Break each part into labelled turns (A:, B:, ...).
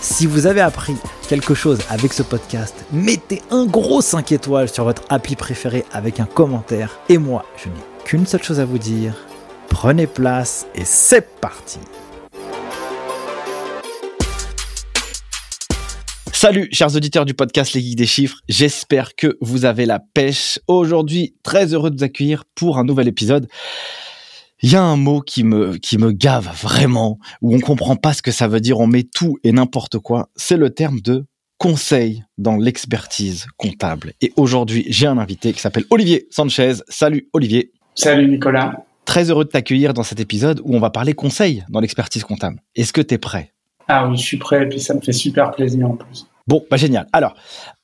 A: Si vous avez appris quelque chose avec ce podcast, mettez un gros 5 étoiles sur votre appli préféré avec un commentaire. Et moi, je n'ai qu'une seule chose à vous dire. Prenez place et c'est parti Salut chers auditeurs du podcast Les Geeks des Chiffres, j'espère que vous avez la pêche. Aujourd'hui, très heureux de vous accueillir pour un nouvel épisode il y a un mot qui me qui me gave vraiment où on comprend pas ce que ça veut dire, on met tout et n'importe quoi. C'est le terme de conseil dans l'expertise comptable. Et aujourd'hui, j'ai un invité qui s'appelle Olivier Sanchez. Salut Olivier.
B: Salut Nicolas.
A: Très heureux de t'accueillir dans cet épisode où on va parler conseil dans l'expertise comptable. Est-ce que tu es prêt?
B: Ah oui, je suis prêt et puis ça me fait super plaisir en plus.
A: Bon, bah génial. Alors,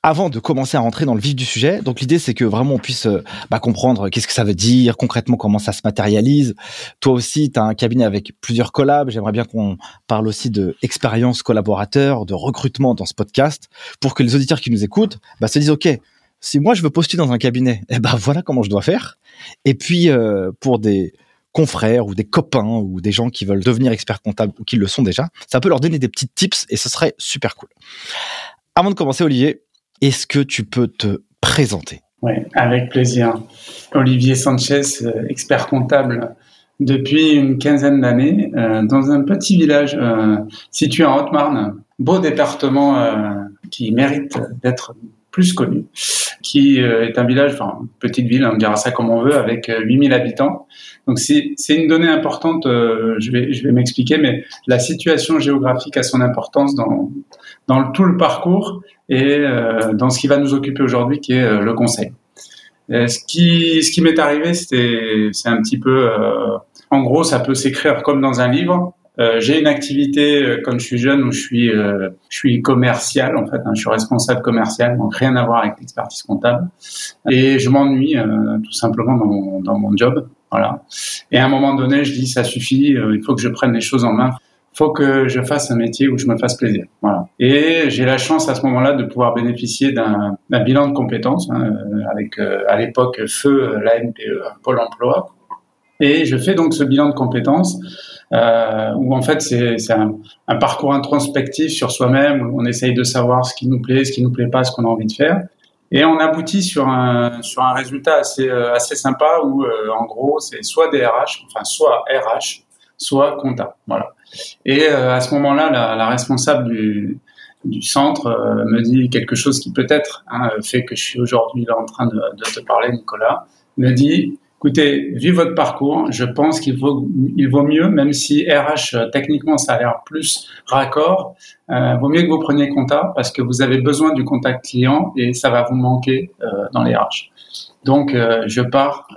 A: avant de commencer à rentrer dans le vif du sujet, donc l'idée c'est que vraiment on puisse euh, bah, comprendre qu'est-ce que ça veut dire, concrètement comment ça se matérialise. Toi aussi, tu as un cabinet avec plusieurs collabs. J'aimerais bien qu'on parle aussi de expérience collaborateur, de recrutement dans ce podcast, pour que les auditeurs qui nous écoutent bah, se disent, OK, si moi je veux postuler dans un cabinet, eh ben voilà comment je dois faire. Et puis, euh, pour des confrères ou des copains ou des gens qui veulent devenir experts comptables ou qui le sont déjà, ça peut leur donner des petits tips et ce serait super cool. Avant de commencer, Olivier, est-ce que tu peux te présenter?
B: Oui, avec plaisir. Olivier Sanchez, euh, expert comptable depuis une quinzaine d'années euh, dans un petit village euh, situé en Haute-Marne, beau département qui mérite d'être plus connu, qui est un village, enfin petite ville, on dira ça comme on veut, avec 8000 habitants. Donc c'est une donnée importante, je vais, je vais m'expliquer, mais la situation géographique a son importance dans, dans tout le parcours et euh, dans ce qui va nous occuper aujourd'hui, qui est euh, le conseil. ce qui, ce qui m'est arrivé, c'est un petit peu, euh, en gros, ça peut s'écrire comme dans un livre. J'ai une activité quand je suis jeune où je suis, je suis commercial en fait, hein, je suis responsable commercial, donc rien à voir avec l'expertise comptable. Et je m'ennuie tout simplement dans mon, dans mon job, voilà. Et à un moment donné, je dis ça suffit, il faut que je prenne les choses en main faut que je fasse un métier où je me fasse plaisir. Voilà. Et j'ai la chance à ce moment-là de pouvoir bénéficier d'un bilan de compétences hein, euh, avec euh, à l'époque feu la NPE, Pôle Emploi. Et je fais donc ce bilan de compétences euh, où en fait c'est un, un, parcours introspectif sur soi-même où on essaye de savoir ce qui nous plaît, ce qui nous plaît pas, ce qu'on a envie de faire. Et on aboutit sur un sur un résultat assez euh, assez sympa où en gros c'est soit DRH, enfin soit RH, soit compta. Voilà. Et euh, à ce moment-là, la, la, responsable du, du centre euh, me dit quelque chose qui peut-être hein, fait que je suis aujourd'hui là en train de, de, te parler, Nicolas. Me dit, écoutez, vu votre parcours, je pense qu'il vaut, vaut mieux, même si RH euh, techniquement ça a l'air plus raccord, euh, vaut mieux que vous preniez compta parce que vous avez besoin du contact client et ça va vous manquer euh, dans les RH. Donc je pars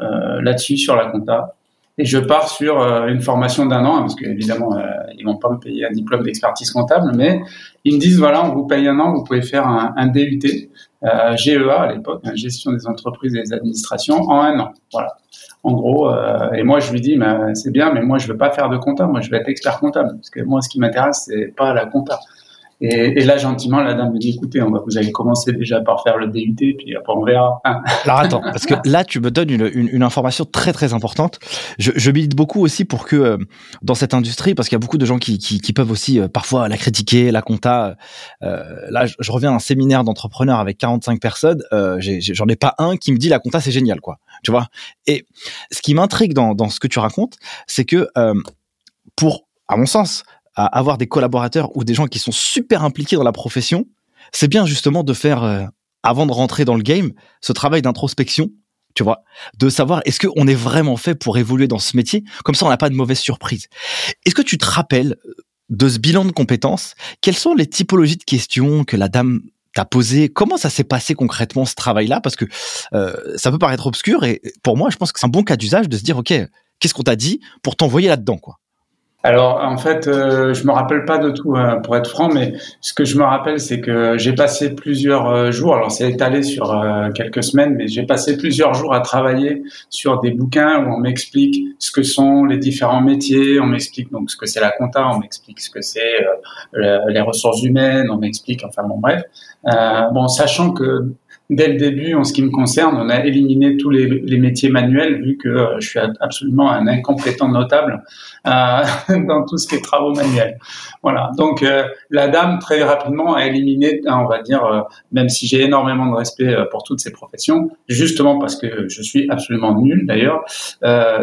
B: là-dessus sur la compta et je pars sur euh, une formation d'un an, parce qu'évidemment, euh, ils vont pas me payer un diplôme d'expertise comptable, mais ils me disent, voilà, on vous paye un an, vous pouvez faire un, DUT, euh, GEA à l'époque, hein, gestion des entreprises et des administrations, en un an. Voilà. En gros, euh, et moi je lui dis, c'est bien, mais moi je veux pas faire de comptable, moi je veux être expert comptable, parce que moi ce qui m'intéresse, c'est pas la compta. Et, et, là, gentiment, la dame me dit, écoutez, on va, vous allez commencer déjà par faire le DUT, puis après on verra.
A: Alors attends, parce que là, tu me donnes une, une, une information très très importante. Je, je, milite beaucoup aussi pour que euh, dans cette industrie, parce qu'il y a beaucoup de gens qui, qui, qui peuvent aussi euh, parfois la critiquer, la compta. Euh, là, je, je, reviens à un séminaire d'entrepreneurs avec 45 personnes. Euh, j'en ai, pas un qui me dit la compta c'est génial, quoi. Tu vois? Et ce qui m'intrigue dans, dans ce que tu racontes, c'est que pour, à mon sens, à avoir des collaborateurs ou des gens qui sont super impliqués dans la profession, c'est bien justement de faire, euh, avant de rentrer dans le game, ce travail d'introspection, tu vois, de savoir est-ce qu'on est vraiment fait pour évoluer dans ce métier, comme ça on n'a pas de mauvaise surprise. Est-ce que tu te rappelles, de ce bilan de compétences, quelles sont les typologies de questions que la dame t'a posées? Comment ça s'est passé concrètement ce travail-là? Parce que euh, ça peut paraître obscur et pour moi, je pense que c'est un bon cas d'usage de se dire, OK, qu'est-ce qu'on t'a dit pour t'envoyer là-dedans quoi
B: alors en fait, euh, je me rappelle pas de tout hein, pour être franc, mais ce que je me rappelle, c'est que j'ai passé plusieurs euh, jours. Alors c'est étalé sur euh, quelques semaines, mais j'ai passé plusieurs jours à travailler sur des bouquins où on m'explique ce que sont les différents métiers, on m'explique donc ce que c'est la compta, on m'explique ce que c'est euh, les ressources humaines, on m'explique, enfin bon bref. bon, sachant que dès le début, en ce qui me concerne, on a éliminé tous les, métiers manuels vu que euh, je suis absolument un incompétent notable euh, dans tout ce qui est travaux manuels. Voilà. Donc euh, la dame très rapidement a éliminé, on va dire, euh, même si j'ai énormément de respect pour toutes ces professions, justement parce que je suis absolument nul d'ailleurs.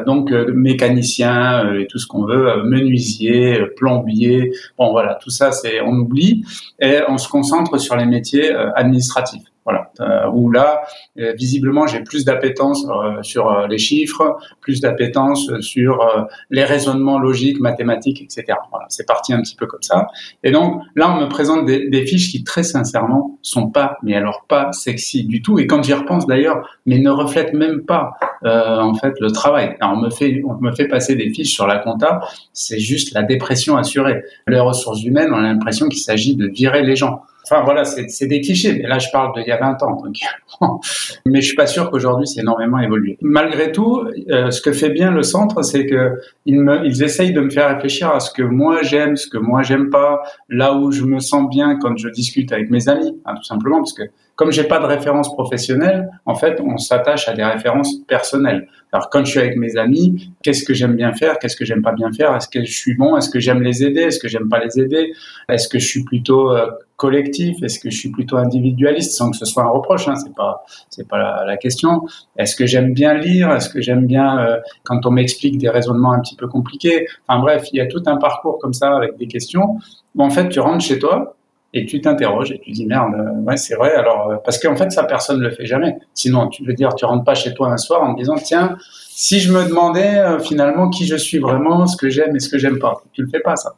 B: donc mécanicien et tout ce qu'on veut, menuisier, plombier, bon voilà, tout ça c'est on oublie et on se concentre sur les métiers administratifs. Voilà, euh, où là, euh, visiblement, j'ai plus d'appétence euh, sur les chiffres, plus d'appétence sur les raisonnements logiques, mathématiques, etc. Voilà, c'est parti un petit peu comme ça. Et donc là, on me présente des, des, fiches qui, très sincèrement, sont pas, mais alors pas sexy du tout. Et quand j'y repense d'ailleurs, mais ne reflètent même pas en fait le travail. Alors, on me fait, on me fait passer des fiches sur la compta, c'est juste la dépression assurée. Les ressources humaines, on a l'impression qu'il s'agit de virer les gens. Enfin voilà, c'est des clichés. Mais là, je parle d'il y a 20 ans. Donc... mais je suis pas sûr qu'aujourd'hui, c'est énormément évolué. Malgré tout, euh, ce que fait bien le centre, c'est que ils, me, ils essayent de me faire réfléchir à ce que moi j'aime, ce que moi j'aime pas, là où je me sens bien quand je discute avec mes amis, hein, tout simplement, parce que comme j'ai pas de référence professionnelle, en fait, on s'attache à des références personnelles. Alors, quand je suis avec mes amis, qu'est-ce que j'aime bien faire, qu'est-ce que j'aime pas bien faire, est-ce que je suis bon, est-ce que j'aime les aider, est-ce que j'aime pas les aider, est-ce que je suis plutôt euh, collectif, est-ce que je suis plutôt individualiste, sans que ce soit un reproche, hein, c'est pas c'est pas la, question. Est-ce que j'aime bien lire, est-ce que j'aime bien euh, quand on m'explique des raisonnements un petit peu compliqués? Enfin bref, il y a tout un parcours comme ça avec des questions. Bon, en fait, tu rentres chez toi et tu t'interroges et tu dis merde, euh, ouais c'est vrai. Alors euh, parce qu'en fait ça personne le fait jamais. Sinon tu veux dire tu rentres pas chez toi un soir en disant tiens si je me demandais euh, finalement qui je suis vraiment, ce que j'aime et ce que j'aime pas. Tu le fais pas ça.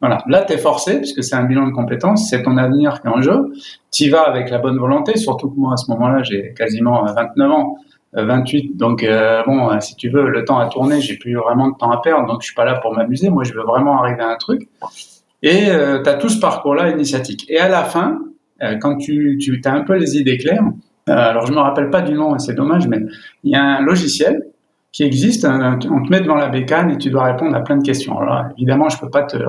B: Voilà. Là, tu es forcé, puisque c'est un bilan de compétences, c'est ton avenir qui est en jeu. Tu vas avec la bonne volonté, surtout que moi, à ce moment-là, j'ai quasiment 29 ans, 28. Donc, bon, si tu veux, le temps a tourné, j'ai plus vraiment de temps à perdre, donc je suis pas là pour m'amuser. Moi, je veux vraiment arriver à un truc. Et euh, tu as tout ce parcours-là initiatique. Et à la fin, euh, quand tu, tu as un peu les idées claires, euh, alors je me rappelle pas du nom, c'est dommage, mais il y a un logiciel qui existe. on te met devant la bécane et tu dois répondre à plein de questions. Alors évidemment, je peux pas te, je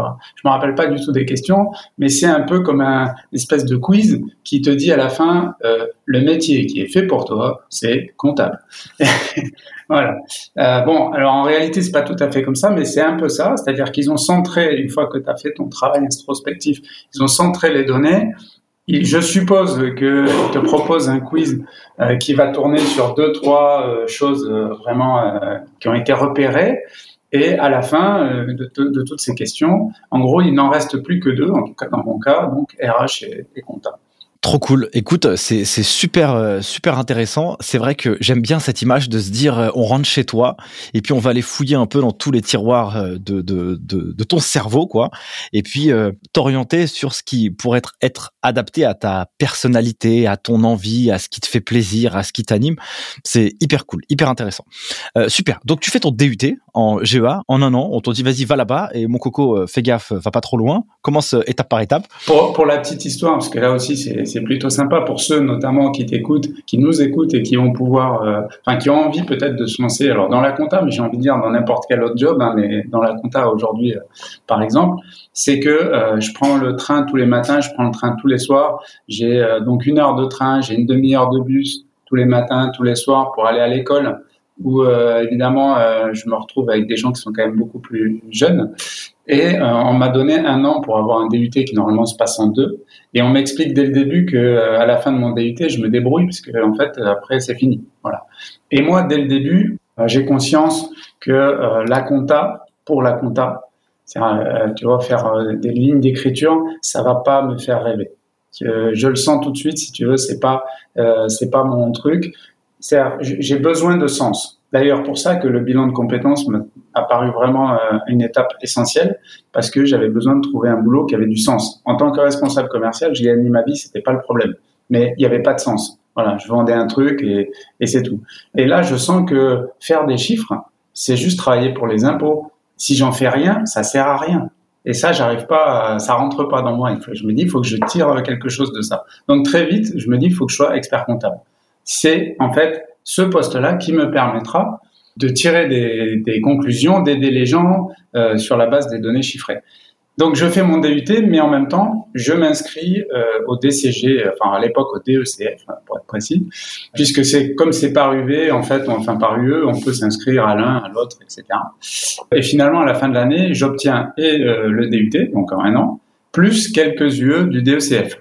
B: me rappelle pas du tout des questions, mais c'est un peu comme un espèce de quiz qui te dit à la fin euh, le métier qui est fait pour toi, c'est comptable. voilà. Euh, bon, alors en réalité, c'est pas tout à fait comme ça, mais c'est un peu ça. C'est-à-dire qu'ils ont centré une fois que tu as fait ton travail introspectif, ils ont centré les données je suppose que te propose un quiz euh, qui va tourner sur deux trois euh, choses euh, vraiment qui ont été repérées et à la fin de, toutes ces questions, en gros, il n'en reste plus que deux, en tout cas dans mon cas, donc RH et, et comptable.
A: Trop cool. Écoute, c'est super euh, super intéressant. C'est vrai que j'aime bien cette image de se dire euh, on rentre chez toi et puis on va aller fouiller un peu dans tous les tiroirs euh, de de, de, de ton cerveau quoi. Et puis t'orienter sur ce qui pourrait être être adapté à ta personnalité, à ton envie, à ce qui te fait plaisir, à ce qui t'anime. C'est hyper cool, hyper intéressant. super. Donc tu fais ton DUT en GEA en un an. On te dit vas-y va là-bas et mon coco fais gaffe, va pas trop loin. Commence étape par étape.
B: Pour la petite histoire parce que là aussi c'est plutôt sympa pour ceux notamment qui t'écoutent, qui nous écoutent et qui vont pouvoir, euh, enfin qui ont envie peut-être de se lancer. Alors dans la compta, mais j'ai envie de dire dans n'importe quel autre job, hein, mais dans la compta aujourd'hui, euh, par exemple, c'est que euh, je prends le train tous les matins, je prends le train tous les soirs. J'ai donc une heure de train, j'ai une demi-heure de bus tous les matins, tous les soirs pour aller à l'école où évidemment je me retrouve avec des gens qui sont quand même beaucoup plus jeunes. Et on m'a donné un an pour avoir un DUT qui normalement se passe en deux. Et on m'explique dès le début que euh, à la fin de mon DUT, je me débrouille parce que en fait après c'est fini. Voilà. Et moi dès le début, euh, j'ai conscience que euh, la compta pour la compta, tu vois faire des lignes d'écriture, ça va pas me faire rêver. Je le sens tout de suite si tu veux, c'est pas c'est pas mon truc. J'ai besoin de sens. d'ailleurs pour ça que le bilan de compétences m'a paru vraiment euh, une étape essentielle parce que j'avais besoin de trouver un boulot qui avait du sens. En tant que responsable commercial, je gagnais ma vie, c'était pas le problème, mais il n'y avait pas de sens. Voilà, je vendais un truc et, et c'est tout. Et là, je sens que faire des chiffres, c'est juste travailler pour les impôts. Si j'en fais rien, ça sert à rien. Et ça, j'arrive pas, ça rentre pas dans moi. Je me dis, il faut que je tire quelque chose de ça. Donc très vite, je me dis, il faut que je sois expert comptable. C'est en fait ce poste-là qui me permettra de tirer des, des conclusions, d'aider les gens euh, sur la base des données chiffrées. Donc je fais mon DUT, mais en même temps, je m'inscris euh, au DCG, enfin à l'époque au DECF pour être précis, puisque c'est comme c'est par UV, en fait, enfin par UE, on peut s'inscrire à l'un, à l'autre, etc. Et finalement, à la fin de l'année, j'obtiens et euh, le DUT, donc en un an, plus quelques UE du DECF.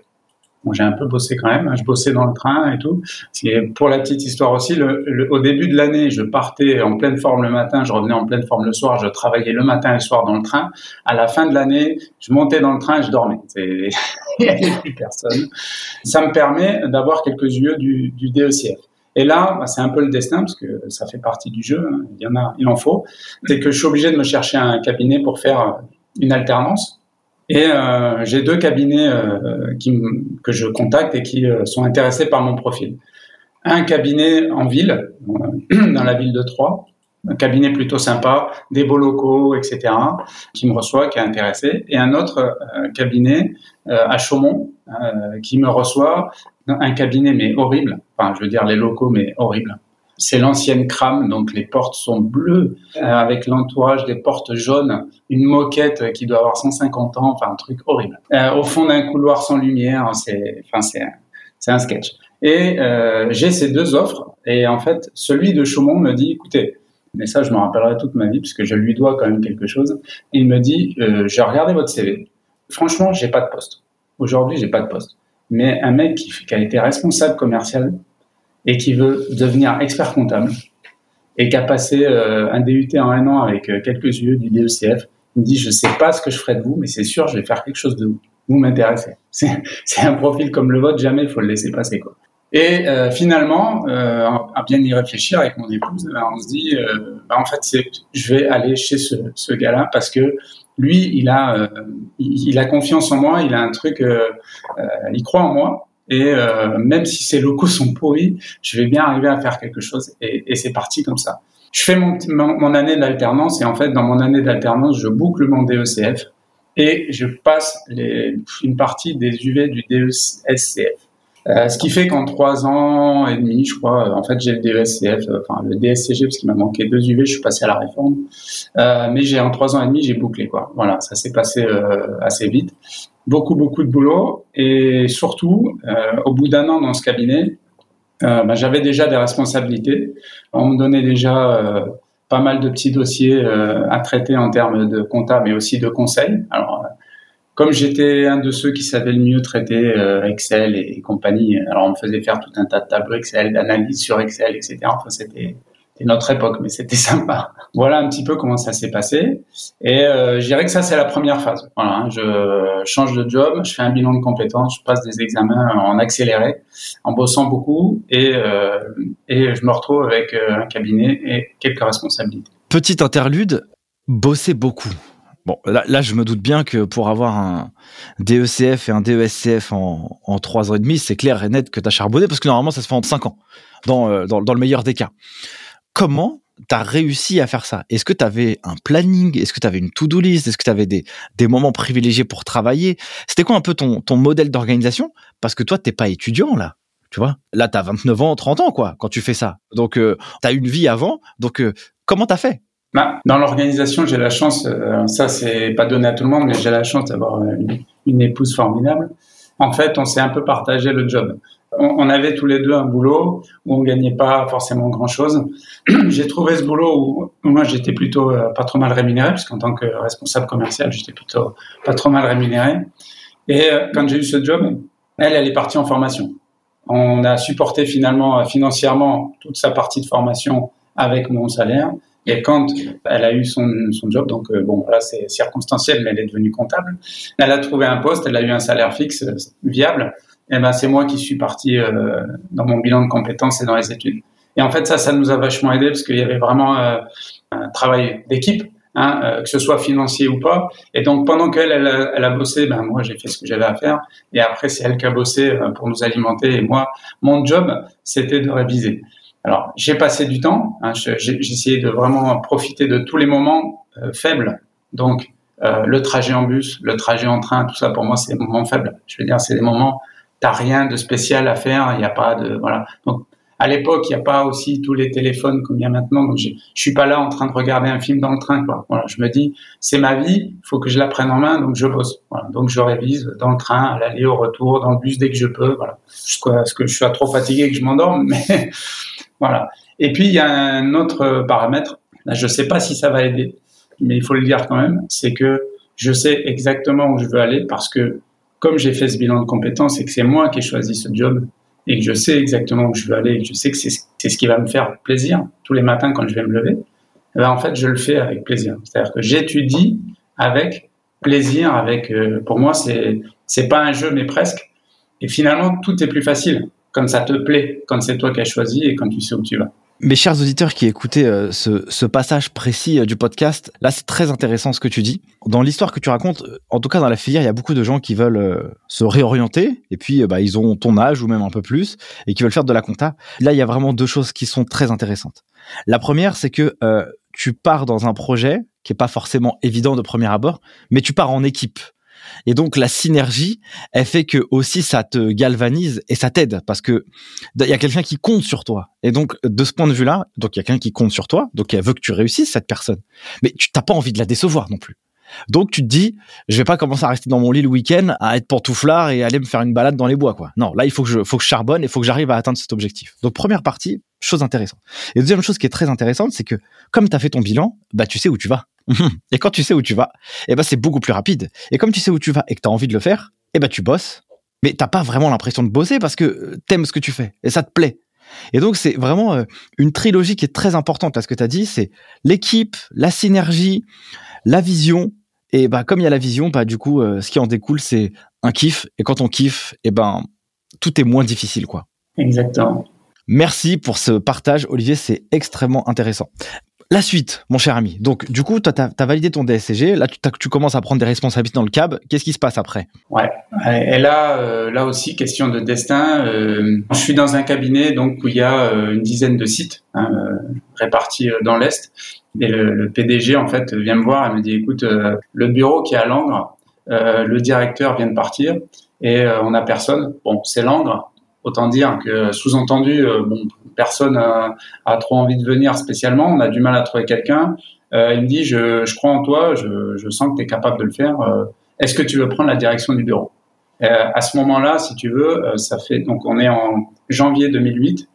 B: Bon, j'ai un peu bossé quand même. Hein. Je bossais dans le train et tout. C'est pour la petite histoire aussi. Le, au début de l'année, je partais en pleine forme le matin, je revenais en pleine forme le soir. Je travaillais le matin et le soir dans le train. À la fin de l'année, je montais dans le train et je dormais. Il n'y avait plus personne. Ça me permet d'avoir quelques yeux du, du DECF. Et là, bah, c'est un peu le destin parce que ça fait partie du jeu. Hein. Il y en a, il en faut. C'est que je suis obligé de me chercher un cabinet pour faire une alternance et euh, j'ai deux cabinets euh, qui, que je contacte et qui euh, sont intéressés par mon profil. Un cabinet en ville, dans la ville de Troyes, un cabinet plutôt sympa, des beaux locaux, etc., qui me reçoit, qui est intéressé, et un autre cabinet à Chaumont, qui me reçoit, un cabinet mais horrible, enfin je veux dire les locaux mais horrible, c'est l'ancienne crame, donc les portes sont bleues, euh, avec l'entourage des portes jaunes, une moquette qui doit avoir 150 ans, enfin un truc horrible. Euh, au fond d'un couloir sans lumière, c'est, enfin c'est un sketch. Et euh, j'ai ces deux offres, et en fait, celui de Chaumont me dit, écoutez, mais ça je me rappellerai toute ma vie puisque je lui dois quand même quelque chose. Il me dit, j'ai regardé votre CV. Franchement, j'ai pas de poste. Aujourd'hui, j'ai pas de poste. Mais un mec qui, qui a été responsable commercial et qui veut devenir expert comptable et qui a passé euh, un DUT en un an avec euh, quelques yeux du DECF, il me dit je sais pas ce que je ferai de vous, mais c'est sûr je vais faire quelque chose de vous. Vous m'intéressez. C'est un profil comme le vôtre, jamais il faut le laisser passer quoi. Et euh, finalement, euh, à bien y réfléchir avec mon épouse, ben, on se dit, euh, ben, en fait, je vais aller chez ce, ce gars-là parce que lui, il a, il, il, a confiance en moi, il a un truc, il croit en moi, et euh, même si ces locaux sont pourris, je vais bien arriver à faire quelque chose. Et, c'est parti comme ça. Je fais mon, année d'alternance et en fait, dans mon année d'alternance, je boucle mon DECF et je passe une partie des UV du DESCF. Euh, ce qui fait qu'en trois ans et demi, je crois, en fait, j'ai le DESCF, enfin le DSCG, parce qu'il m'a manqué deux UV, je suis passé à la réforme. Euh, mais j'ai en trois ans et demi, j'ai bouclé quoi. Voilà, ça s'est passé euh, assez vite beaucoup, beaucoup de boulot. Et surtout, euh, au bout d'un an dans ce cabinet, euh, bah, j'avais déjà des responsabilités. On me donnait déjà euh, pas mal de petits dossiers à traiter en termes de compta, mais aussi de conseils. Alors, comme j'étais un de ceux qui savaient le mieux traiter Excel et, compagnie, alors on me faisait faire tout un tas de tableaux Excel, d'analyse sur Excel, etc. Enfin, c'était notre époque, mais c'était sympa. Voilà un petit peu comment ça s'est passé. Et euh, je dirais que ça, c'est la première phase. Voilà, hein. je change de job, je fais un bilan de compétences, je passe des examens en accéléré, en bossant beaucoup, et, euh, et je me retrouve avec euh, un cabinet et quelques responsabilités.
A: Petite interlude, bosser beaucoup. Bon, là, je me doute bien que pour avoir un DECF et un DESCF en, en 3 ans et demi, c'est clair et net que tu as charbonné, parce que normalement, ça se fait en 5 ans, euh, dans, dans le meilleur des cas comment tu as réussi à faire ça? Est-ce que tu avais un planning? Est-ce que tu avais une to-do list? Est-ce que tu avais des, moments privilégiés pour travailler? C'était quoi un peu ton, ton modèle d'organisation? Parce que toi, t'es pas étudiant là. Tu vois? Là, tu as 29 ans, 30 ans, quoi, quand tu fais ça. Donc, euh, tu as une vie avant. Donc, euh, comment tu as fait?
B: Bah, Dans l'organisation, j'ai la chance, euh, ça, c'est pas donné à tout le monde, mais j'ai la chance d'avoir une, une, épouse formidable. En fait, on s'est un peu partagé le job on, avait tous les deux un boulot où on gagnait pas forcément grand chose. j'ai trouvé ce boulot où, moi j'étais plutôt euh, pas trop mal rémunéré, puisqu'en tant que responsable commercial, j'étais plutôt pas trop mal rémunéré. Et euh, quand j'ai eu ce job, elle, elle est partie en formation. On a supporté finalement euh, financièrement toute sa partie de formation avec mon salaire. Et quand elle a eu son, son job, donc bon, là c'est circonstanciel, mais elle est devenue comptable. Elle a trouvé un poste, elle a eu un salaire fixe viable eh ben, c'est moi qui suis parti euh, dans mon bilan de compétences et dans les études. Et en fait, ça, ça nous a vachement aidé parce qu'il y avait vraiment un travail d'équipe. Hein, que ce soit financier ou pas. Et donc pendant qu'elle elle, elle, a bossé, ben moi j'ai fait ce que j'avais à faire. Et après c'est elle qui a bossé pour nous alimenter. Et moi, mon job c'était de réviser. Alors, j'ai passé du temps. Hein, essayé de vraiment profiter de tous les moments euh, faibles. Donc, euh, le trajet en bus, le trajet en train, tout ça pour moi c'est des moments faibles. Je veux dire, c'est des moments t'as rien de spécial à faire. Il n'y a pas de voilà. Donc, à l'époque, il n'y a pas aussi tous les téléphones comme il y a maintenant. Donc, je suis pas là en train de regarder un film dans le train. Quoi. Voilà, je me dis, c'est ma vie, il faut que je la prenne en main, donc je bosse. Voilà, donc, je révise dans le train, à l'aller, au retour, dans le bus dès que je peux. Voilà, parce que je suis trop fatigué que je m'endorme, mais voilà. Et puis, il y a un autre paramètre. Là, je sais pas si ça va aider, mais il faut le dire quand même. C'est que je sais exactement où je veux aller parce que comme j'ai fait ce bilan de compétences et que c'est moi qui ai choisi ce job et que je sais exactement où je veux aller et que je sais que c'est ce qui va me faire plaisir tous les matins quand je vais me lever, ben en fait, je le fais avec plaisir. C'est-à-dire que j'étudie avec plaisir, avec, euh, pour moi, c'est, c'est pas un jeu, mais presque. Et finalement, tout est plus facile quand ça te plaît, quand c'est toi qui as choisi et quand tu sais où tu vas.
A: Mes chers auditeurs qui écoutaient euh, ce, passage précis euh, du podcast, là c'est très intéressant ce que tu dis. Dans l'histoire que tu racontes, euh, en tout cas dans la filière, il y a beaucoup de gens qui veulent se réorienter et puis bah, ils ont ton âge ou même un peu plus et qui veulent faire de la compta. Là, il y a vraiment deux choses qui sont très intéressantes. La première, c'est que tu pars dans un projet qui est pas forcément évident de premier abord, mais tu pars en équipe. Et donc la synergie, elle fait que aussi ça te galvanise et ça t'aide parce que il y a quelqu'un qui compte sur toi. Et donc de ce point de vue-là, donc il y a quelqu'un qui compte sur toi, donc elle veut que tu réussisses cette personne. Mais tu t'as pas envie de la décevoir non plus. Donc tu te dis, je vais pas commencer à rester dans mon lit le week-end, à être pantouflard et aller me faire une balade dans les bois, quoi. Non, là il faut que je, faut que je charbonne et faut que j'arrive à atteindre cet objectif. Donc première partie, chose intéressante. Et deuxième chose qui est très intéressante, c'est que comme tu as fait ton bilan, bah tu sais où tu vas. et quand tu sais où tu vas, et eh ben c'est beaucoup plus rapide. Et comme tu sais où tu vas et que tu as envie de le faire, et eh ben tu bosses, mais t'as pas vraiment l'impression de bosser parce que euh, t'aimes ce que tu fais et ça te plaît. Et donc c'est vraiment euh, une trilogie qui est très importante à ce que tu as dit, c'est l'équipe, la synergie, la vision. Et bah comme il y a la vision, bah du coup euh, ce qui en découle c'est un kiff. Et quand on kiffe, et ben tout est moins difficile quoi.
B: Exactement.
A: Merci pour ce partage, Olivier, c'est extrêmement intéressant. La suite, mon cher ami. Donc, du coup, tu as, validé ton DSCG. Là, tu, commences à prendre des responsabilités dans le CAB. Qu'est-ce qui se passe après?
B: Ouais. Et là, euh, là aussi, question de destin. Euh, je suis dans un cabinet donc où il y a euh, une dizaine de sites hein, répartis dans l'est. Et le, PDG en fait vient me voir et me dit écoute, le bureau qui est à Langres, le directeur vient de partir et on a personne. Bon, c'est Langres. Autant dire que sous-entendu, bon, personne a, trop envie de venir spécialement, on a du mal à trouver quelqu'un. Euh, il me dit, je, crois en toi, je, sens que tu es capable de le faire. Euh, est-ce que tu veux prendre la direction du bureau? Euh, À ce moment-là, si tu veux, ça fait donc on est en janvier 2008.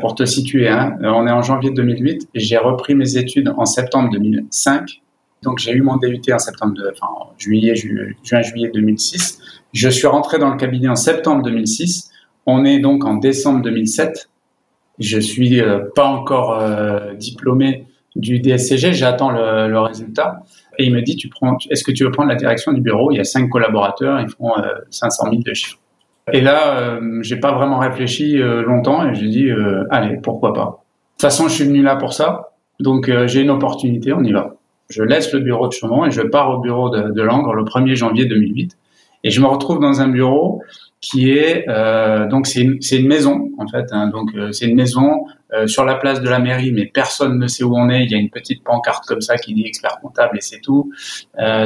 B: pour te situer, hein, on est en janvier 2008 et j'ai repris mes études en septembre 2005. Donc j'ai eu mon DUT en septembre, enfin juillet, juin, juillet 2006. Je suis rentré dans le cabinet en septembre 2006. On est donc en décembre 2007. Je suis euh, pas encore euh, diplômé du DSCG, j'attends le, le, résultat. Et il me dit, tu prends, est-ce que tu veux prendre la direction du bureau? Il y a cinq collaborateurs, ils font 500 euh, 000 de chiffres. Et là, euh, j'ai pas vraiment réfléchi longtemps et j'ai dit, allez, pourquoi pas? De toute façon, je suis venu là pour ça, donc j'ai une opportunité, on y va. Je laisse le bureau de Chaumont et je pars au bureau de, de Langres le 1er janvier 2008. Et je me retrouve dans un bureau qui est euh, donc c'est une, une, maison en fait. Hein, donc euh, c'est une maison euh, sur la place de la mairie, mais personne ne sait où on est. Il y a une petite pancarte comme ça qui dit expert comptable et c'est tout.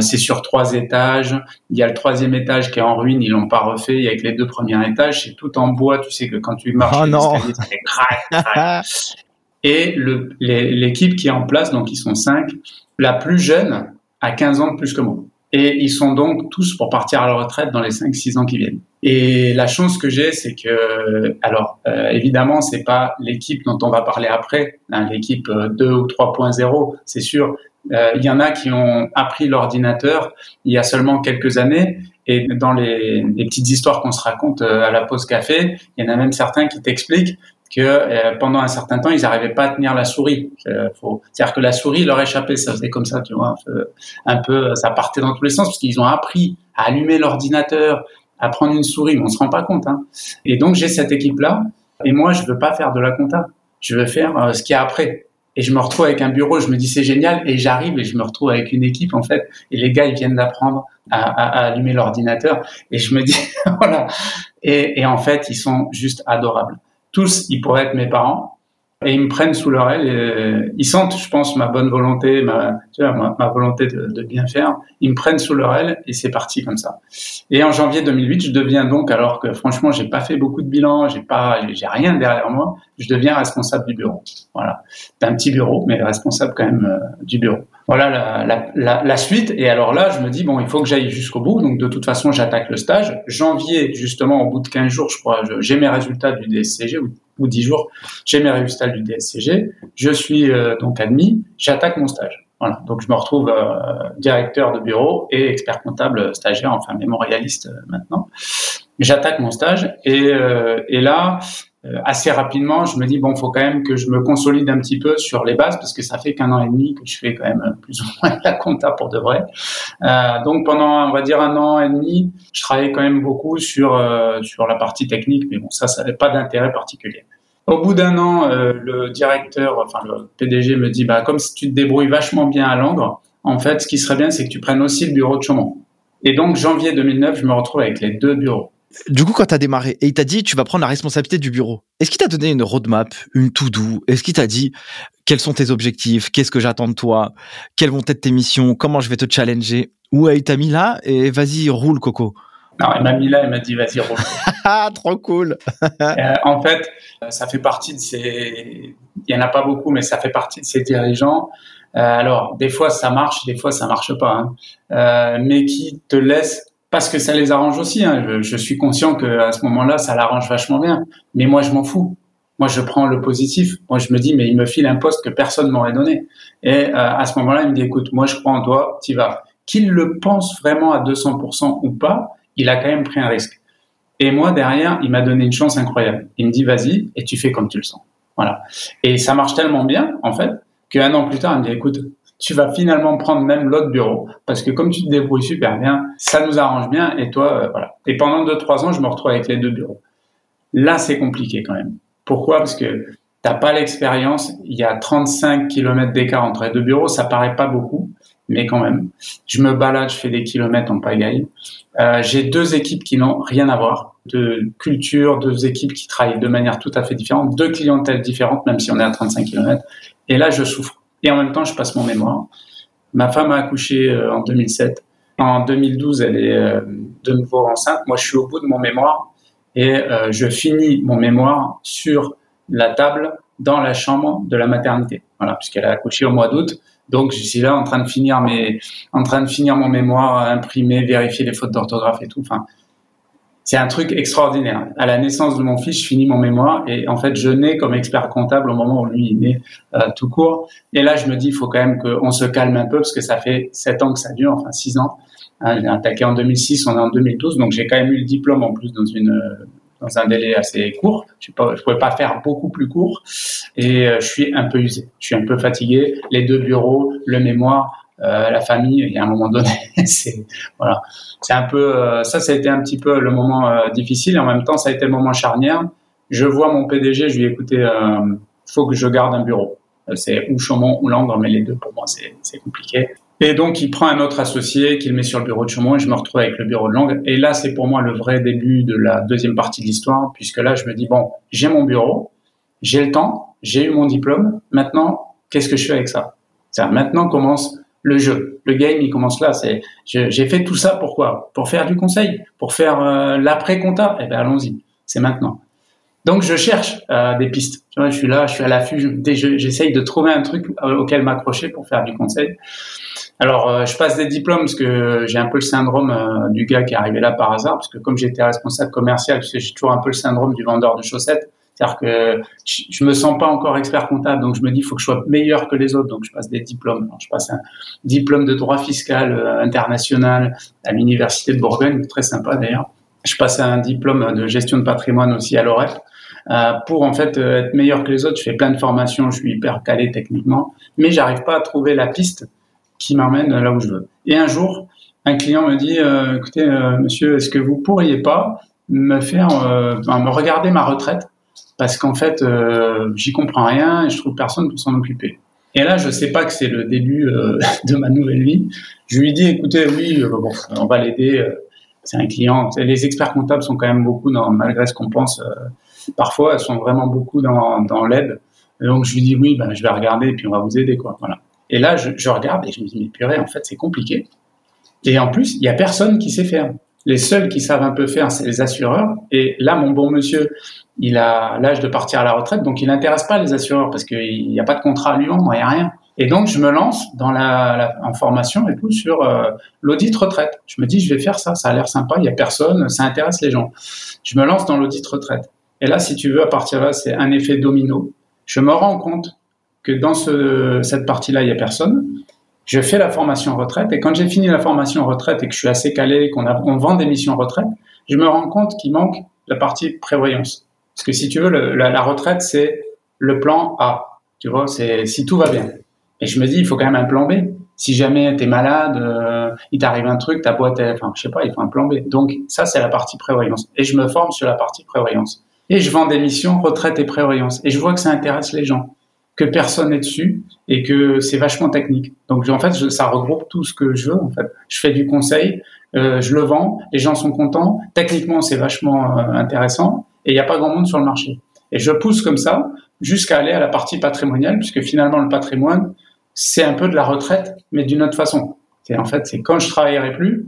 B: C'est sur trois étages. Il y a le troisième étage qui est en ruine, ils l'ont pas refait. Il y a que les deux premiers étages, c'est tout en bois. Tu sais que quand tu marches,
A: oh non.
B: fait crac, crac. et l'équipe qui est en place, donc ils sont cinq. La plus jeune a 15 ans de plus que moi. Et ils sont donc tous pour partir à la retraite dans les 5-6 ans qui viennent. Et la chance que j'ai, c'est que, alors euh, évidemment, c'est pas l'équipe dont on va parler après, hein, l'équipe 2 euh, ou 3.0, c'est sûr. Euh, il y en a qui ont appris l'ordinateur il y a seulement quelques années, et dans les, les petites histoires qu'on se raconte euh, à la pause café, il y en a même certains qui t'expliquent que euh, pendant un certain temps, ils n'arrivaient pas à tenir la souris. Euh, c'est-à-dire que la souris leur échappait, ça faisait comme ça, tu vois, un peu, ça partait dans tous les sens parce qu'ils ont appris à allumer l'ordinateur, à prendre une souris, mais on se rend pas compte. Hein. Et donc j'ai cette équipe-là, et moi je veux pas faire de la compta. Je veux faire ce qu'il y a après et je me retrouve avec un bureau, je me dis c'est génial, et j'arrive et je me retrouve avec une équipe en fait, et les gars ils viennent d'apprendre à, à, à, allumer l'ordinateur, et je me dis voilà, et, et, en fait ils sont juste adorables. Tous, ils pourraient être mes parents, et ils me prennent sous leur aile. Et ils sentent, je pense, ma bonne volonté, ma, tu vois, ma, volonté de, bien faire. Ils me prennent sous leur aile et c'est parti comme ça. Et en janvier 2008, je deviens donc, alors que franchement, j'ai pas fait beaucoup de bilan, j'ai pas, j'ai rien derrière moi, je deviens responsable du bureau. Voilà, d'un petit bureau, mais responsable quand même euh, du bureau. Voilà la, la, la, suite. Et alors là, je me dis bon, il faut que j'aille jusqu'au bout. Donc de toute façon, j'attaque le stage. Janvier, justement, au bout de 15 jours, je crois, j'ai mes résultats du DSCG 10 jours, j'ai mes résultats du DSCG, je suis euh, donc admis, j'attaque mon stage. Voilà, donc je me retrouve euh, directeur de bureau et expert comptable stagiaire, enfin mémorialiste euh, maintenant. J'attaque mon stage et, et là, assez rapidement, je me dis bon, faut quand même que je me consolide un petit peu sur les bases parce que ça fait qu'un an et demi que je fais quand même plus ou moins la compta pour de vrai. Euh, donc pendant, on va dire un an et demi, je travaillais quand même beaucoup sur sur la partie technique, mais bon, ça, ça n'avait pas d'intérêt particulier. Au bout d'un an, euh, le directeur, enfin le PDG me dit, bah comme si tu te débrouilles vachement bien à Langres, en fait, ce qui serait bien, c'est que tu prennes aussi le bureau de Chaumont. Et donc, janvier 2009, je me retrouve avec les deux bureaux.
A: Du coup, quand tu as démarré et il t'a dit tu vas prendre la responsabilité du bureau, est-ce qu'il t'a donné une roadmap, une to-do Est-ce qu'il t'a dit quels sont tes objectifs? Qu'est-ce que j'attends de toi? Quelles vont être tes missions? Comment je vais te challenger? Ou il t'a mis là et vas-y, roule, Coco
B: non, elle m'a mis là, elle m'a dit vas-y roule.
A: ah, trop cool.
B: euh, en fait, ça fait partie de ces. Il y en a pas beaucoup, mais ça fait partie de ces dirigeants. Euh, alors, des fois ça marche, des fois ça marche pas, hein. euh, mais qui te laissent parce que ça les arrange aussi. Hein. Je, suis conscient que à ce moment-là, ça l'arrange vachement bien. Mais moi, je m'en fous. Moi, je prends le positif. Moi, je me dis, mais il me file un poste que personne m'aurait donné. Et euh, à ce moment-là, il me dit, écoute, moi, je crois en toi, tu vas. Qu'il le pense vraiment à 200% ou pas, il a quand même pris un risque. Et moi, derrière, il m'a donné une chance incroyable. Il me dit, vas-y, et tu fais comme tu le sens. Voilà. Et ça marche tellement bien, en fait, qu'un an plus tard, il me dit, écoute, tu vas finalement prendre même l'autre bureau, parce que comme tu te débrouilles super bien, ça nous arrange bien, et toi, euh, voilà. Et pendant deux, trois ans, je me retrouve avec les deux bureaux. Là, c'est compliqué quand même. Pourquoi? Parce que t'as pas l'expérience. Il y a 35 km d'écart entre les deux bureaux. Ça paraît pas beaucoup, mais quand même. Je me balade, je fais des kilomètres en pagaille. Euh, j'ai deux équipes qui n'ont rien à voir, de culture, deux équipes qui travaillent de manière tout à fait différente, deux clientèles différentes, même si on est à 35 km. Et là, je souffre. Et en même temps, je passe mon mémoire. Ma femme a accouché euh, en 2007. En 2012, elle est euh, de nouveau enceinte. Moi, je suis au bout de mon mémoire et euh, je finis mon mémoire sur la table dans la chambre de la maternité. Voilà, puisqu'elle a accouché au mois d'août. Donc, je suis là en train de finir mes, en train de finir mon mémoire, imprimer, vérifier les fautes d'orthographe et tout. Enfin, c'est un truc extraordinaire. À la naissance de mon fils, je finis mon mémoire et en fait, je nais comme expert comptable au moment où lui est né euh, tout court. Et là, je me dis, il faut quand même qu'on se calme un peu parce que ça fait sept ans que ça dure, enfin six ans. Hein, j'ai attaqué en 2006, on est en 2012, donc j'ai quand même eu le diplôme en plus dans une dans un délai assez court. Je ne pouvais pas faire beaucoup plus court et euh, je suis un peu usé. Je suis un peu fatigué. Les deux bureaux, le mémoire, euh, la famille. Il y a un moment donné, c'est voilà, c'est un peu euh, ça. Ça a été un petit peu le moment euh, difficile en même temps, ça a été le moment charnière. Je vois mon PDG, je lui ai écouté, il faut que je garde un bureau. C'est ou Chaumont ou Langres, mais les deux pour moi c'est compliqué. Et donc, il prend un autre associé qu'il met sur le bureau de Chaumont et je me retrouve avec le bureau de Langres. Et là, c'est pour moi le vrai début de la deuxième partie de l'histoire, puisque là, je me dis, bon, j'ai mon bureau, j'ai le temps, j'ai eu mon diplôme, maintenant, qu'est-ce que je fais avec ça? Maintenant commence le jeu. Le game, il commence là. C'est, j'ai fait tout ça pourquoi Pour faire du conseil, pour faire euh, l'après-compta? Eh ben, allons-y. C'est maintenant. Donc, je cherche euh, des pistes. Je suis là, je suis à l'affût. J'essaye de trouver un truc euh, auquel m'accrocher pour faire du conseil. Alors, je passe des diplômes parce que j'ai un peu le syndrome du gars qui est arrivé là par hasard, parce que comme j'étais responsable commercial, j'ai toujours un peu le syndrome du vendeur de chaussettes, c'est-à-dire que je me sens pas encore expert comptable, donc je me dis faut que je sois meilleur que les autres, donc je passe des diplômes. je passe un diplôme de droit fiscal euh, international à l'université de Bourgogne, très sympa d'ailleurs. Je passe un diplôme de gestion de patrimoine aussi à l'OREF. Euh, pour en fait être meilleur que les autres, je fais plein de formations, je suis hyper calé techniquement, mais j'arrive pas à trouver la piste qui m'emmène là où je veux. Et un jour, un client me dit, euh, écoutez, euh, monsieur, est-ce que vous pourriez pas me faire, euh, me regarder ma retraite parce qu'en fait, euh, j'y comprends rien et je trouve personne pour s'en occuper. Et là, je sais pas que c'est le début euh, de ma nouvelle vie. Je lui dis, écoutez, oui, euh, bon, on va l'aider. Euh, c'est un client. Les experts comptables sont quand même beaucoup malgré ce qu'on pense, parfois, elles sont vraiment beaucoup dans, dans l'aide. Donc, je lui dis, oui, ben, je vais regarder et puis on va vous aider, quoi. Voilà. Et là, je, je regarde et je me dis, mais purée, en fait, c'est compliqué. Et en plus, il y a personne qui sait faire. Les seuls qui savent un peu faire, c'est les assureurs. Et là, mon bon monsieur, il a l'âge de partir à la retraite, donc il n'intéresse pas les assureurs parce qu'il n'y a pas de contrat à lui vendre, il n'y a rien. Et donc, je me lance dans la, en formation et tout sur euh, l'audit retraite. Je me dis, je vais faire ça, ça a l'air sympa, il n'y a personne, ça intéresse les gens. Je me lance dans l'audit retraite. Et là, si tu veux, à partir de là, c'est un effet domino. Je me rends compte que dans ce, cette partie-là, il n'y a personne je fais la formation retraite et quand j'ai fini la formation retraite et que je suis assez calé, qu'on on vend des missions retraite, je me rends compte qu'il manque la partie prévoyance. Parce que si tu veux, la, retraite, c'est le plan A. Tu vois, c'est si tout va bien. Et je me dis, il faut quand même un plan B. Si jamais tu es malade, euh, il t'arrive un truc, ta boîte, enfin, je sais pas, il faut un plan B. Donc, ça, c'est la partie prévoyance. Et je me forme sur la partie prévoyance. Et je vends des missions retraite et prévoyance. Et je vois que ça intéresse les gens que personne n'est dessus et que c'est vachement technique. Donc en fait, ça regroupe tout ce que je veux. En fait, je fais du conseil, euh, je le vends, les gens sont contents. Techniquement, c'est vachement euh, intéressant et il n'y a pas grand monde sur le marché. Et je pousse comme ça jusqu'à aller à la partie patrimoniale, puisque finalement le patrimoine, c'est un peu de la retraite, mais d'une autre façon. C'est en fait, c'est quand je travaillerai plus,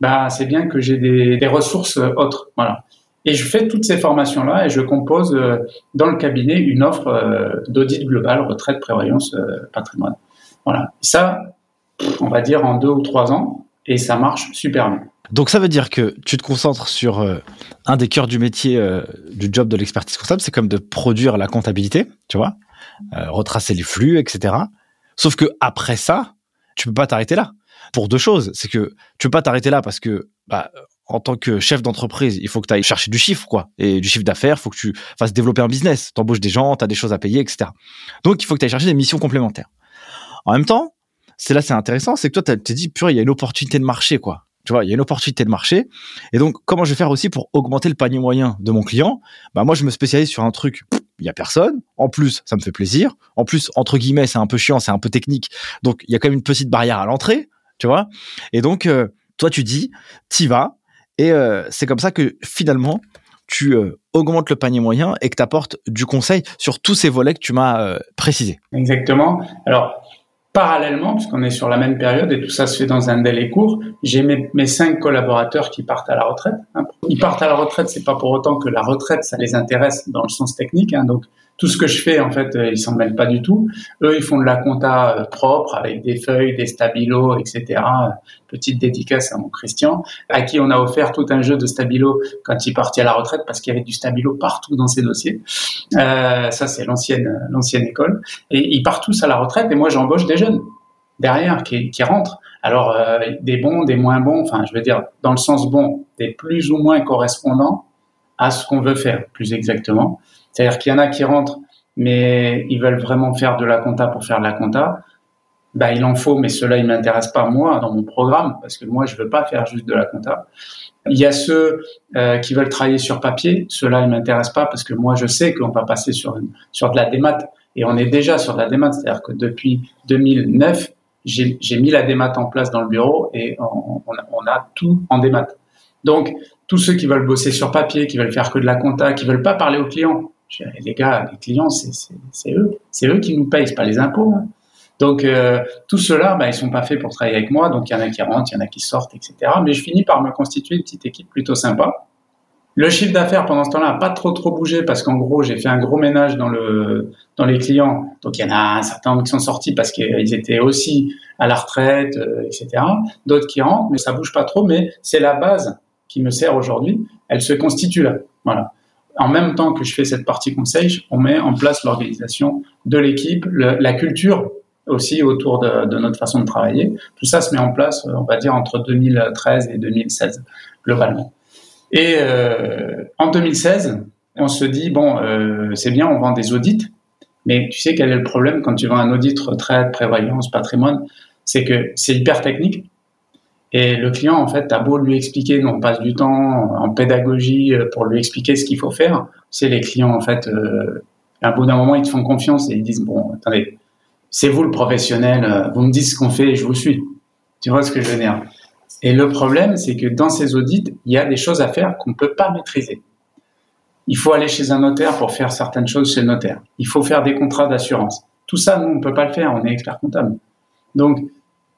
B: bah c'est bien que j'ai des, ressources autres. Voilà. Et je fais toutes ces formations-là et je compose euh, dans le cabinet une offre euh, d'audit global, retraite, prévoyance, euh, patrimoine. Voilà. Ça, on va dire en deux ou trois ans, et ça marche super bien.
A: Donc ça veut dire que tu te concentres sur un des cœurs du métier du job de l'expertise comptable, c'est comme de produire la comptabilité, tu vois, retracer les flux, etc. Sauf que après ça, tu peux pas t'arrêter là. Pour deux choses, c'est que tu peux pas t'arrêter là parce que bah, en tant que chef d'entreprise, il faut que tu ailles chercher du chiffre, quoi. Et du chiffre d'affaires, il faut que tu fasses développer un business. Tu embauches des gens, tu as des choses à payer, etc. Donc, il faut que tu ailles chercher des missions complémentaires. En même temps, c'est là, c'est intéressant, c'est que toi, tu t'es dit, purée, il y a une opportunité de marché, quoi. Tu vois, il y a une opportunité de marché. Et donc, comment je vais faire aussi pour augmenter le panier moyen de mon client? Bah, moi, je me spécialise sur un truc, il y a personne. En plus, ça me fait plaisir. En plus, entre guillemets, c'est un peu chiant, c'est un peu technique. Donc, il y a quand même une petite barrière à l'entrée, tu vois. Et donc, euh, toi, tu dis, t'y vas, et euh, c'est comme ça que finalement, tu euh, augmentes le panier moyen et que tu apportes du conseil sur tous ces volets que tu m'as euh, précisé.
B: Exactement. Alors, parallèlement, puisqu'on est sur la même période et tout ça se fait dans un délai court, j'ai mes, cinq collaborateurs qui partent à la retraite. Hein. Ils partent à la retraite, c'est pas pour autant que la retraite, ça les intéresse dans le sens technique. Hein. Donc, tout ce que je fais, en fait, euh, ils s'en mêlent pas du tout. Eux, ils font de la compta euh, propre avec des feuilles, des stabilo, etc. Petite dédicace à mon Christian, à qui on a offert tout un jeu de stabilo quand il partit à la retraite parce qu'il y avait du stabilo partout dans ses dossiers. Euh, ça, c'est l'ancienne, l'ancienne école. Et ils partent tous à la retraite et moi, j'embauche des jeunes derrière qui, qui rentrent. Alors, euh, des bons, des moins bons, enfin, je veux dire, dans le sens bon, des plus ou moins correspondants à ce qu'on veut faire, plus exactement. C'est-à-dire qu'il y en a qui rentrent, mais ils veulent vraiment faire de la compta pour faire de la compta. Bah, il en faut, mais cela, il m'intéresse pas moi dans mon programme parce que moi, je veux pas faire juste de la compta. Il y a ceux euh, qui veulent travailler sur papier. Cela, il m'intéresse pas parce que moi, je sais qu'on va passer sur sur de la démat et on est déjà sur de la démat. C'est-à-dire que depuis 2009, j'ai mis la démat en place dans le bureau et on, on, on a tout en démat. Donc, tous ceux qui veulent bosser sur papier, qui veulent faire que de la compta, qui veulent pas parler aux clients, les gars, les clients, c'est eux, c'est eux qui nous payent, c'est pas les impôts. Hein. Donc euh, tout cela, bah, ils sont pas faits pour travailler avec moi. Donc il y en a qui rentrent, il y en a qui sortent, etc. Mais je finis par me constituer une petite équipe plutôt sympa. Le chiffre d'affaires pendant ce temps-là n'a pas trop trop bougé parce qu'en gros j'ai fait un gros ménage dans le dans les clients. Donc il y en a un certain qui sont sortis parce qu'ils étaient aussi à la retraite, euh, etc. D'autres qui rentrent, mais ça bouge pas trop. Mais c'est la base qui me sert aujourd'hui. Elle se constitue là. Voilà en même temps que je fais cette partie conseil, on met en place l'organisation de l'équipe, la culture aussi autour de, notre façon de travailler. Tout ça se met en place, on va dire, entre 2013 et 2016, globalement. Et euh, en 2016, on se dit, bon, euh, c'est bien, on vend des audits, mais tu sais quel est le problème quand tu vends un audit retraite, prévoyance, patrimoine? C'est que c'est hyper technique. Et le client, en fait, t'as beau lui expliquer, on passe du temps en pédagogie pour lui expliquer ce qu'il faut faire. C'est les clients, en fait, euh, à bout d'un moment, ils te font confiance et ils disent, bon, attendez, c'est vous le professionnel, euh, vous me dites ce qu'on fait et je vous suis. Tu vois ce que je veux dire? Et le problème, c'est que dans ces audits, il y a des choses à faire qu'on ne peut pas maîtriser. Il faut aller chez un notaire pour faire certaines choses chez le notaire. Il faut faire des contrats d'assurance. Tout ça, nous, on ne peut pas le faire, on est expert comptable. Donc,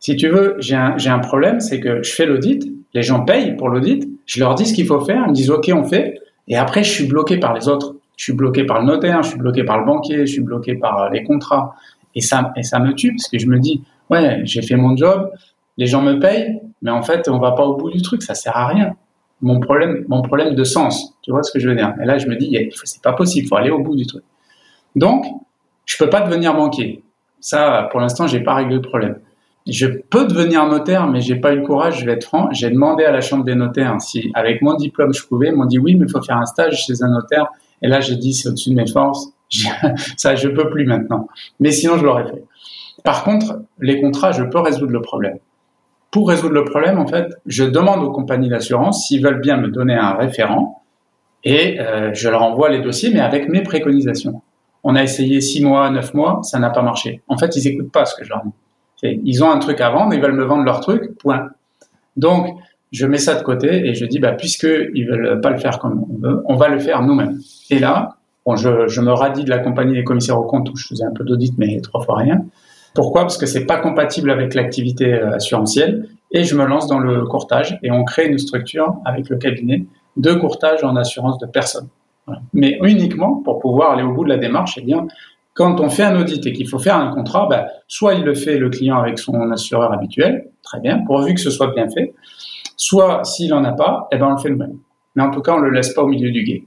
B: si tu veux, j'ai un, un, problème, c'est que je fais l'audit, les gens payent pour l'audit, je leur dis ce qu'il faut faire, ils me disent OK, on fait, et après, je suis bloqué par les autres. Je suis bloqué par le notaire, je suis bloqué par le banquier, je suis bloqué par les contrats. Et ça, et ça me tue parce que je me dis, ouais, j'ai fait mon job, les gens me payent, mais en fait, on va pas au bout du truc, ça sert à rien. Mon problème, mon problème de sens, tu vois ce que je veux dire? Et là, je me dis, c'est pas possible, faut aller au bout du truc. Donc, je peux pas devenir banquier. Ça, pour l'instant, j'ai pas réglé le problème. Je peux devenir notaire, mais j'ai pas eu le courage, je vais être franc. J'ai demandé à la chambre des notaires si, avec mon diplôme, je pouvais. Ils m'ont dit oui, mais il faut faire un stage chez un notaire. Et là, j'ai dit, c'est au-dessus de mes forces. ça, je peux plus maintenant. Mais sinon, je l'aurais fait. Par contre, les contrats, je peux résoudre le problème. Pour résoudre le problème, en fait, je demande aux compagnies d'assurance s'ils veulent bien me donner un référent et euh, je leur envoie les dossiers, mais avec mes préconisations. On a essayé six mois, neuf mois, ça n'a pas marché. En fait, ils écoutent pas ce que je leur dis. Ils ont un truc à vendre, ils veulent me vendre leur truc, point. Donc, je mets ça de côté et je dis, bah, puisqu'ils veulent pas le faire comme on veut, on va le faire nous-mêmes. Et là, Bon, je, me radie de la compagnie des commissaires aux comptes où je faisais un peu d'audit, mais trois fois rien. Pourquoi? Parce que c'est pas compatible avec l'activité euh, assurantielle et je me lance dans le courtage et on crée une structure avec le cabinet de courtage en assurance de personnes. Mais uniquement pour pouvoir aller au bout de la démarche, eh bien, quand on fait un audit et qu'il faut faire un contrat, ben, soit il le fait le client avec son assureur habituel, très bien, pourvu que ce soit bien fait, soit s'il en a pas, eh ben, on le fait nous-mêmes. Mais en tout cas, on le laisse pas au milieu du guet.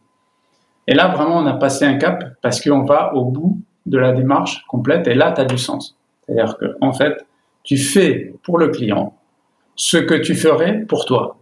B: Et là, vraiment, on a passé un cap parce qu'on va au bout de la démarche complète et là, tu as du sens. C'est-à-dire que, en fait, tu fais pour le client ce que tu ferais pour toi.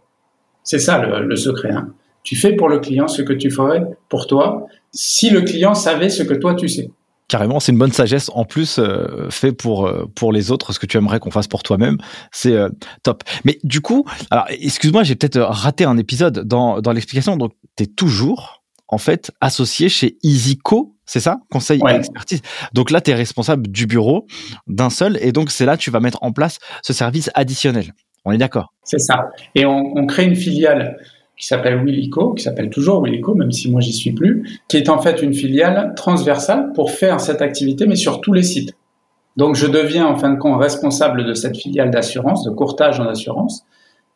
B: C'est ça le, secret. Hein. Tu fais pour le client ce que tu ferais pour toi si le client savait ce que toi tu sais.
A: Carrément, c'est une bonne sagesse. En plus, euh, fait pour euh, pour les autres, ce que tu aimerais qu'on fasse pour toi-même, c'est euh, top. Mais du coup, alors excuse-moi, j'ai peut-être raté un épisode dans dans l'explication. Donc, tu es toujours en fait associé chez EasyCo, c'est ça? Conseil et expertise. Donc là, tu es responsable du bureau d'un seul et donc c'est là que tu vas mettre en place ce service additionnel. On est d'accord?
B: C'est ça. Et on, crée une filiale qui s'appelle Willico, qui s'appelle toujours Willico, même si moi j'y suis plus, qui est en fait une filiale transversale pour faire cette activité, mais sur tous les sites. Donc je deviens en fin de compte responsable de cette filiale d'assurance, de courtage en assurance,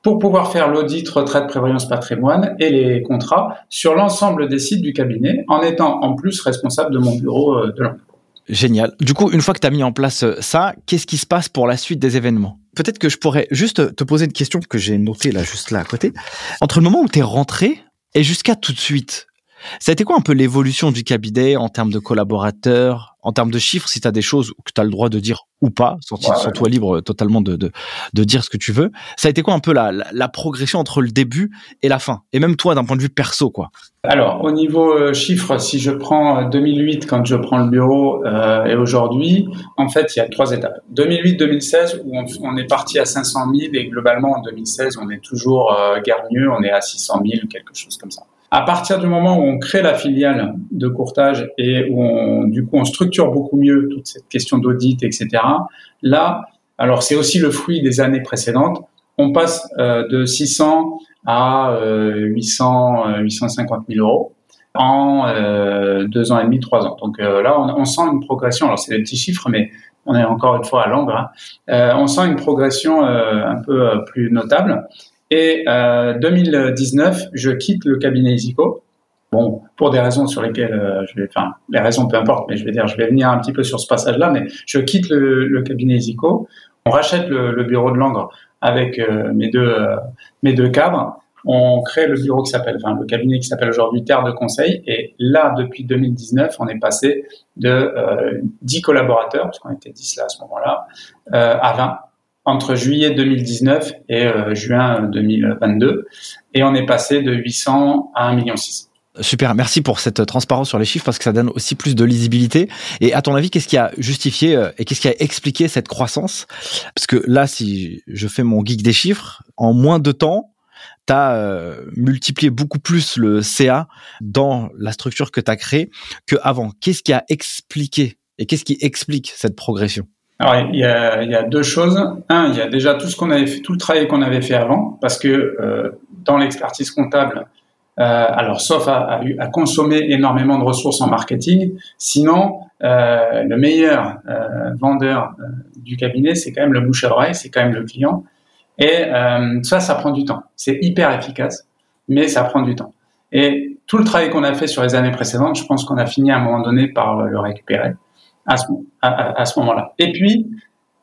B: pour pouvoir faire l'audit retraite prévoyance patrimoine et les contrats sur l'ensemble des sites du cabinet en étant en plus responsable de mon bureau euh, de l'emploi.
A: Génial. Du coup, une fois que tu as mis en place euh, ça, qu'est-ce qui se passe pour la suite des événements? Peut-être que je pourrais juste te poser une question que j'ai notée là, juste là à côté. Entre le moment où tu es rentré et jusqu'à tout de suite, ça a été quoi un peu l'évolution du cabinet en termes de collaborateurs, en termes de chiffres, si tu as des choses que tu as le droit de dire ou pas, sans, toi libre totalement de, de, de, dire ce que tu veux, ça a été quoi un peu la, la, progression entre le début et la fin? Et même toi, d'un point de vue perso, quoi
B: Alors, au niveau euh, chiffres, si je prends 2008, euh, quand je prends le bureau, euh, et aujourd'hui, en fait, il y a trois étapes. 2008-2016, où on, est parti à 500 000, et globalement, en 2016, on est toujours euh, guère mieux, on est à 600 000, quelque chose comme ça. À partir du moment où on crée la filiale de courtage et où on, du coup on structure beaucoup mieux toute cette question d'audit, etc. Là, alors c'est aussi le fruit des années précédentes. On passe euh, de 600 à 800, euh, 850 000 euros en euh, deux ans et demi, trois ans. Donc là, on, on, sent une progression. Alors c'est des petits chiffres, mais on est encore une fois à l'angle. Hein. on sent une progression un peu plus notable. Et euh, 2019, je quitte le cabinet Isico. Bon, pour des raisons sur lesquelles euh, je vais, enfin, les raisons peu importe, mais je vais dire, je vais venir un petit peu sur ce passage-là, mais je quitte le, cabinet Isico. On rachète le, bureau de Langres avec euh, mes deux euh, mes deux cadres. On crée le bureau qui s'appelle, enfin, le cabinet qui s'appelle aujourd'hui Terre de Conseil. Et là, depuis 2019, on est passé de 10 collaborateurs, parce qu'on était 10 là à ce moment-là, à 20 entre juillet 2019 et euh, juin 2022. Et on est passé de 800 à 1,6 million.
A: Super, merci pour cette transparence sur les chiffres parce que ça donne aussi plus de lisibilité. Et à ton avis, qu'est-ce qui a justifié euh, et qu'est-ce qui a expliqué cette croissance? Parce que là, si je fais mon geek des chiffres, en moins de temps, tu as euh, multiplié beaucoup plus le CA dans la structure que tu as créée qu'avant. Qu'est-ce qui a expliqué et qu'est-ce qui explique cette progression?
B: Alors, il y, a, il y, a, deux choses. Un, il y a déjà tout ce qu'on avait fait, tout le travail qu'on avait fait avant, parce que euh, dans l'expertise comptable, euh, alors sauf à, à, consommer énormément de ressources en marketing, sinon euh, le meilleur euh, vendeur euh, du cabinet, c'est quand même le bouche à oreille, c'est quand même le client. Et euh, ça, ça prend du temps. C'est hyper efficace, mais ça prend du temps. Et tout le travail qu'on a fait sur les années précédentes, je pense qu'on a fini à un moment donné par le récupérer à ce, à, à ce moment-là. Et puis,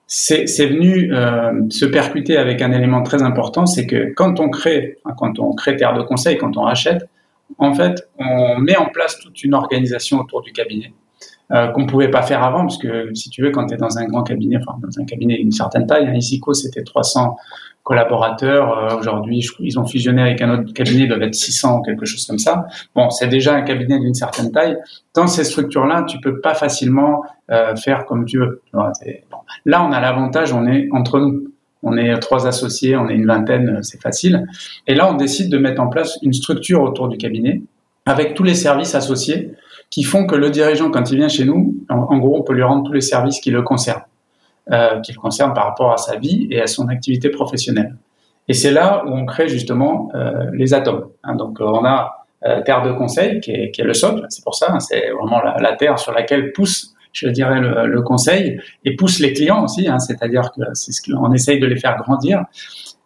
B: c'est venu euh, se percuter avec un élément très important, c'est que quand on crée, quand on crée Terre de Conseil, quand on rachète, en fait, on met en place toute une organisation autour du cabinet euh, qu'on pouvait pas faire avant, parce que si tu veux, quand tu es dans un grand cabinet, enfin dans un cabinet d'une certaine taille, hein, Isico c'était 300 collaborateurs. Euh, aujourd'hui, ils ont fusionné avec un autre cabinet, ils doivent être 600 ou quelque chose comme ça. Bon, c'est déjà un cabinet d'une certaine taille. Dans ces structures-là, tu peux pas facilement euh, faire comme tu veux. Là, on a l'avantage, on est entre nous. On est trois associés, on est une vingtaine, euh, c'est facile. Et là, on décide de mettre en place une structure autour du cabinet avec tous les services associés qui font que le dirigeant, quand il vient chez nous, en gros, on peut lui rendre tous les services qui le concernent euh, qui le concerne par rapport à sa vie et à son activité professionnelle. Et c'est là où on crée justement euh, les atomes. Hein. donc euh, on a euh, Terre de Conseil qui est, le socle, c'est pour ça, hein, c'est vraiment la, terre sur laquelle pousse, je dirais, le, conseil et pousse les clients aussi, hein, c'est-à-dire que c'est ce qu'on essaye de les faire grandir.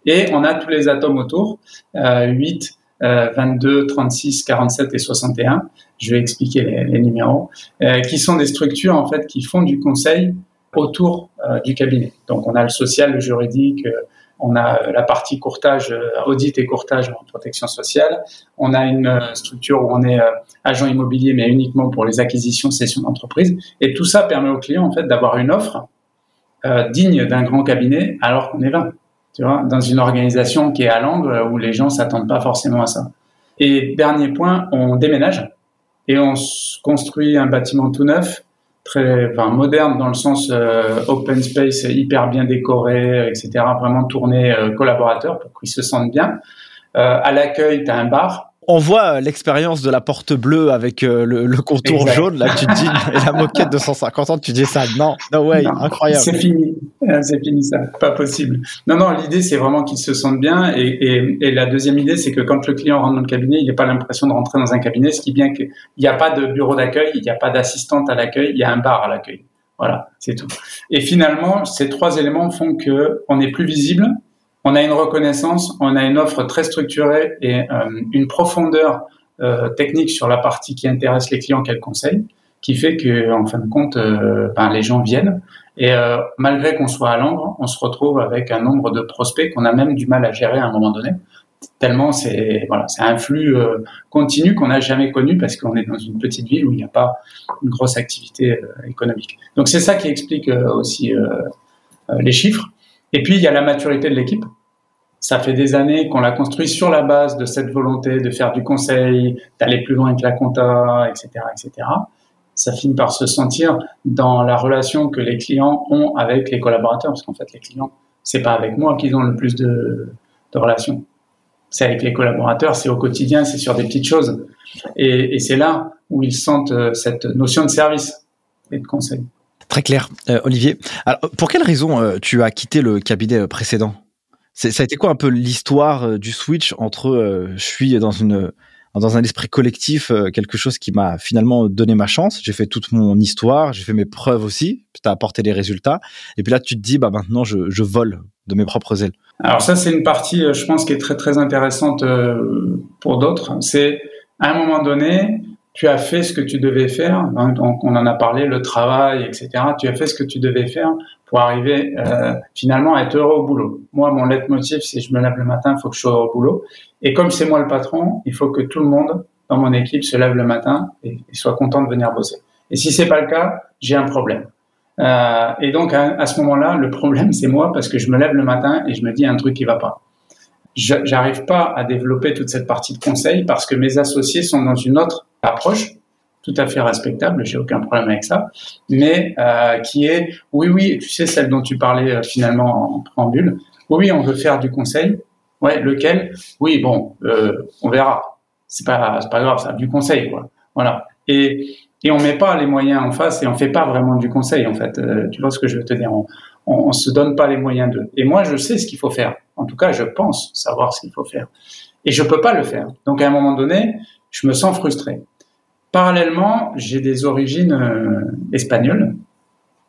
B: Et on a tous les atomes autour, euh, 8, 22, 36, 47 et 61. Je vais expliquer les, numéros, euh, qui sont des structures en fait qui font du conseil autour euh, du cabinet. Donc on a le social, le juridique, euh, on a la partie courtage, audit et courtage en protection sociale. On a une structure où on est agent immobilier, mais uniquement pour les acquisitions, cessions d'entreprise. Et tout ça permet au client en fait d'avoir une offre digne d'un grand cabinet, alors qu'on est là, tu vois, dans une organisation qui est à l'angle où les gens s'attendent pas forcément à ça. Et dernier point, on déménage et on construit un bâtiment tout neuf très enfin, moderne dans le sens euh, open space, hyper bien décoré, etc. Vraiment tourné euh, collaborateur pour qu'ils se sentent bien. Euh, à l'accueil, tu as un bar
A: on voit euh, l'expérience de la porte bleue avec euh, le, contour jaune. Là, tu te dis, et la moquette de 150 ans, tu dis ça. Non, no way, incroyable.
B: C'est fini. Euh, c'est fini ça. Pas possible. Non, non, l'idée, c'est vraiment qu'ils se sentent bien. Et, et, la deuxième idée, c'est que quand le client rentre dans le cabinet, il n'a pas l'impression de rentrer dans un cabinet, ce qui est bien qu'il n'y a pas de bureau d'accueil, il n'y a pas d'assistante à l'accueil, il y a un bar à l'accueil. Voilà, c'est tout. Et finalement, ces trois éléments font que on est plus visible, on a une reconnaissance, on a une offre très structurée et euh, une profondeur euh, technique sur la partie qui intéresse les clients qu'elle conseille, qui fait que, en fin de compte, euh, ben, les gens viennent. Et malgré qu'on soit à Langres, on se retrouve avec un nombre de prospects qu'on a même du mal à gérer à un moment donné. Tellement c'est voilà, c'est un flux continu qu'on n'a jamais connu parce qu'on est dans une petite ville où il n'y a pas une grosse activité économique. Donc c'est ça qui explique aussi les chiffres. Et puis, il y a la maturité de l'équipe. Ça fait des années qu'on l'a construit sur la base de cette volonté de faire du conseil, d'aller plus loin que la compta, etc., etc. Ça finit par se sentir dans la relation que les clients ont avec les collaborateurs, parce qu'en fait, les clients, c'est pas avec moi qu'ils ont le plus de, relations. C'est avec les collaborateurs, c'est au quotidien, c'est sur des petites choses. Et, et c'est là où ils sentent euh, cette notion de service et de conseil.
A: Très clair, euh, Olivier. Alors, pour quelle raison euh, tu as quitté le cabinet euh, précédent? Ça a été quoi un peu l'histoire du switch entre je suis dans une dans un esprit collectif, quelque chose qui m'a finalement donné ma chance? J'ai fait toute mon histoire, j'ai fait mes preuves aussi, tu as apporté des résultats. Et puis là, tu te dis, bah maintenant, je, je vole de mes propres ailes.
B: Alors ça, c'est une partie, je pense, qui est très très intéressante pour d'autres. C'est à un moment donné, tu as fait ce que tu devais faire. Hein, on en a parlé, le travail, etc. Tu as fait ce que tu devais faire pour arriver euh, finalement à être heureux au boulot. Moi, mon leitmotiv, c'est je me lève le matin, il faut que je sois au boulot. Et comme c'est moi le patron, il faut que tout le monde dans mon équipe se lève le matin et, soit content de venir bosser. Et si c'est pas le cas, j'ai un problème. Euh, et donc à, à ce moment-là, le problème c'est moi parce que je me lève le matin et je me dis un truc qui va pas. j'arrive pas à développer toute cette partie de conseil parce que mes associés sont dans une autre approche tout à fait respectable, j'ai aucun problème avec ça, mais euh, qui est oui oui, tu sais celle dont tu parlais euh, finalement en préambule, oui on veut faire du conseil, ouais lequel, oui bon euh, on verra, c'est pas pas grave ça, du conseil quoi, voilà. Et et on met pas les moyens en face et on fait pas vraiment du conseil en fait, tu vois ce que je veux te dire, on, on, se donne pas les moyens de, et moi je sais ce qu'il faut faire, en tout cas je pense savoir ce qu'il faut faire. Et je peux pas le faire, donc à un moment donné je me sens frustré. Parallèlement, j'ai des origines euh, espagnoles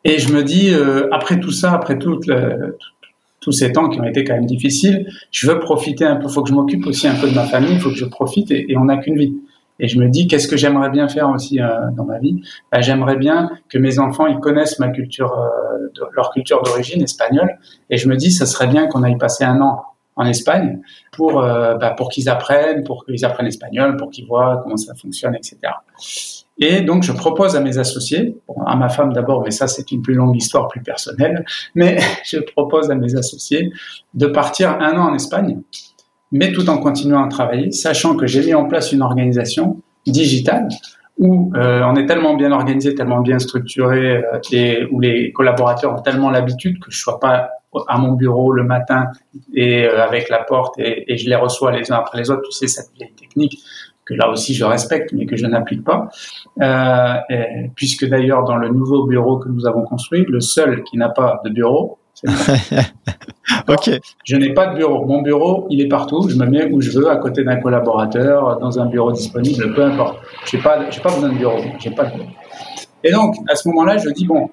B: et je me dis, euh, après tout ça, après tous ces temps qui ont été quand même difficiles, je veux profiter un peu, il faut que je m'occupe aussi un peu de ma famille, il faut que je profite et, on n'a qu'une vie. Et je me dis, qu'est-ce que j'aimerais bien faire aussi euh, dans ma vie? Bah, J'aimerais bien que mes enfants ils connaissent ma culture, leur culture d'origine espagnole. Et je me dis, ça serait bien qu'on aille passer un an en Espagne pour euh, bah, pour qu'ils apprennent, pour qu'ils apprennent l'espagnol, pour qu'ils voient comment ça fonctionne, etc. Et donc je propose à mes associés, à ma femme d'abord, mais ça c'est une plus longue histoire, plus personnelle, mais je propose à mes associés de partir un an en Espagne, mais tout en continuant à travailler, sachant que j'ai mis en place une organisation digitale où euh, on est tellement bien organisé, tellement bien structuré, euh, et où les collaborateurs ont tellement l'habitude que je sois pas à mon bureau le matin et euh, avec la porte et, et, je les reçois les uns après les autres. Tu sais, cette vieille technique que là aussi je respecte mais que je n'applique pas. Euh, et, puisque d'ailleurs dans le nouveau bureau que nous avons construit, le seul qui n'a pas de bureau,
A: ok.
B: Je n'ai pas de bureau. Mon bureau, il est partout. Je me mets où je veux, à côté d'un collaborateur, dans un bureau disponible, peu importe. J'ai pas, j'ai pas besoin de bureau. J'ai pas. Et donc, à ce moment-là, je dis bon,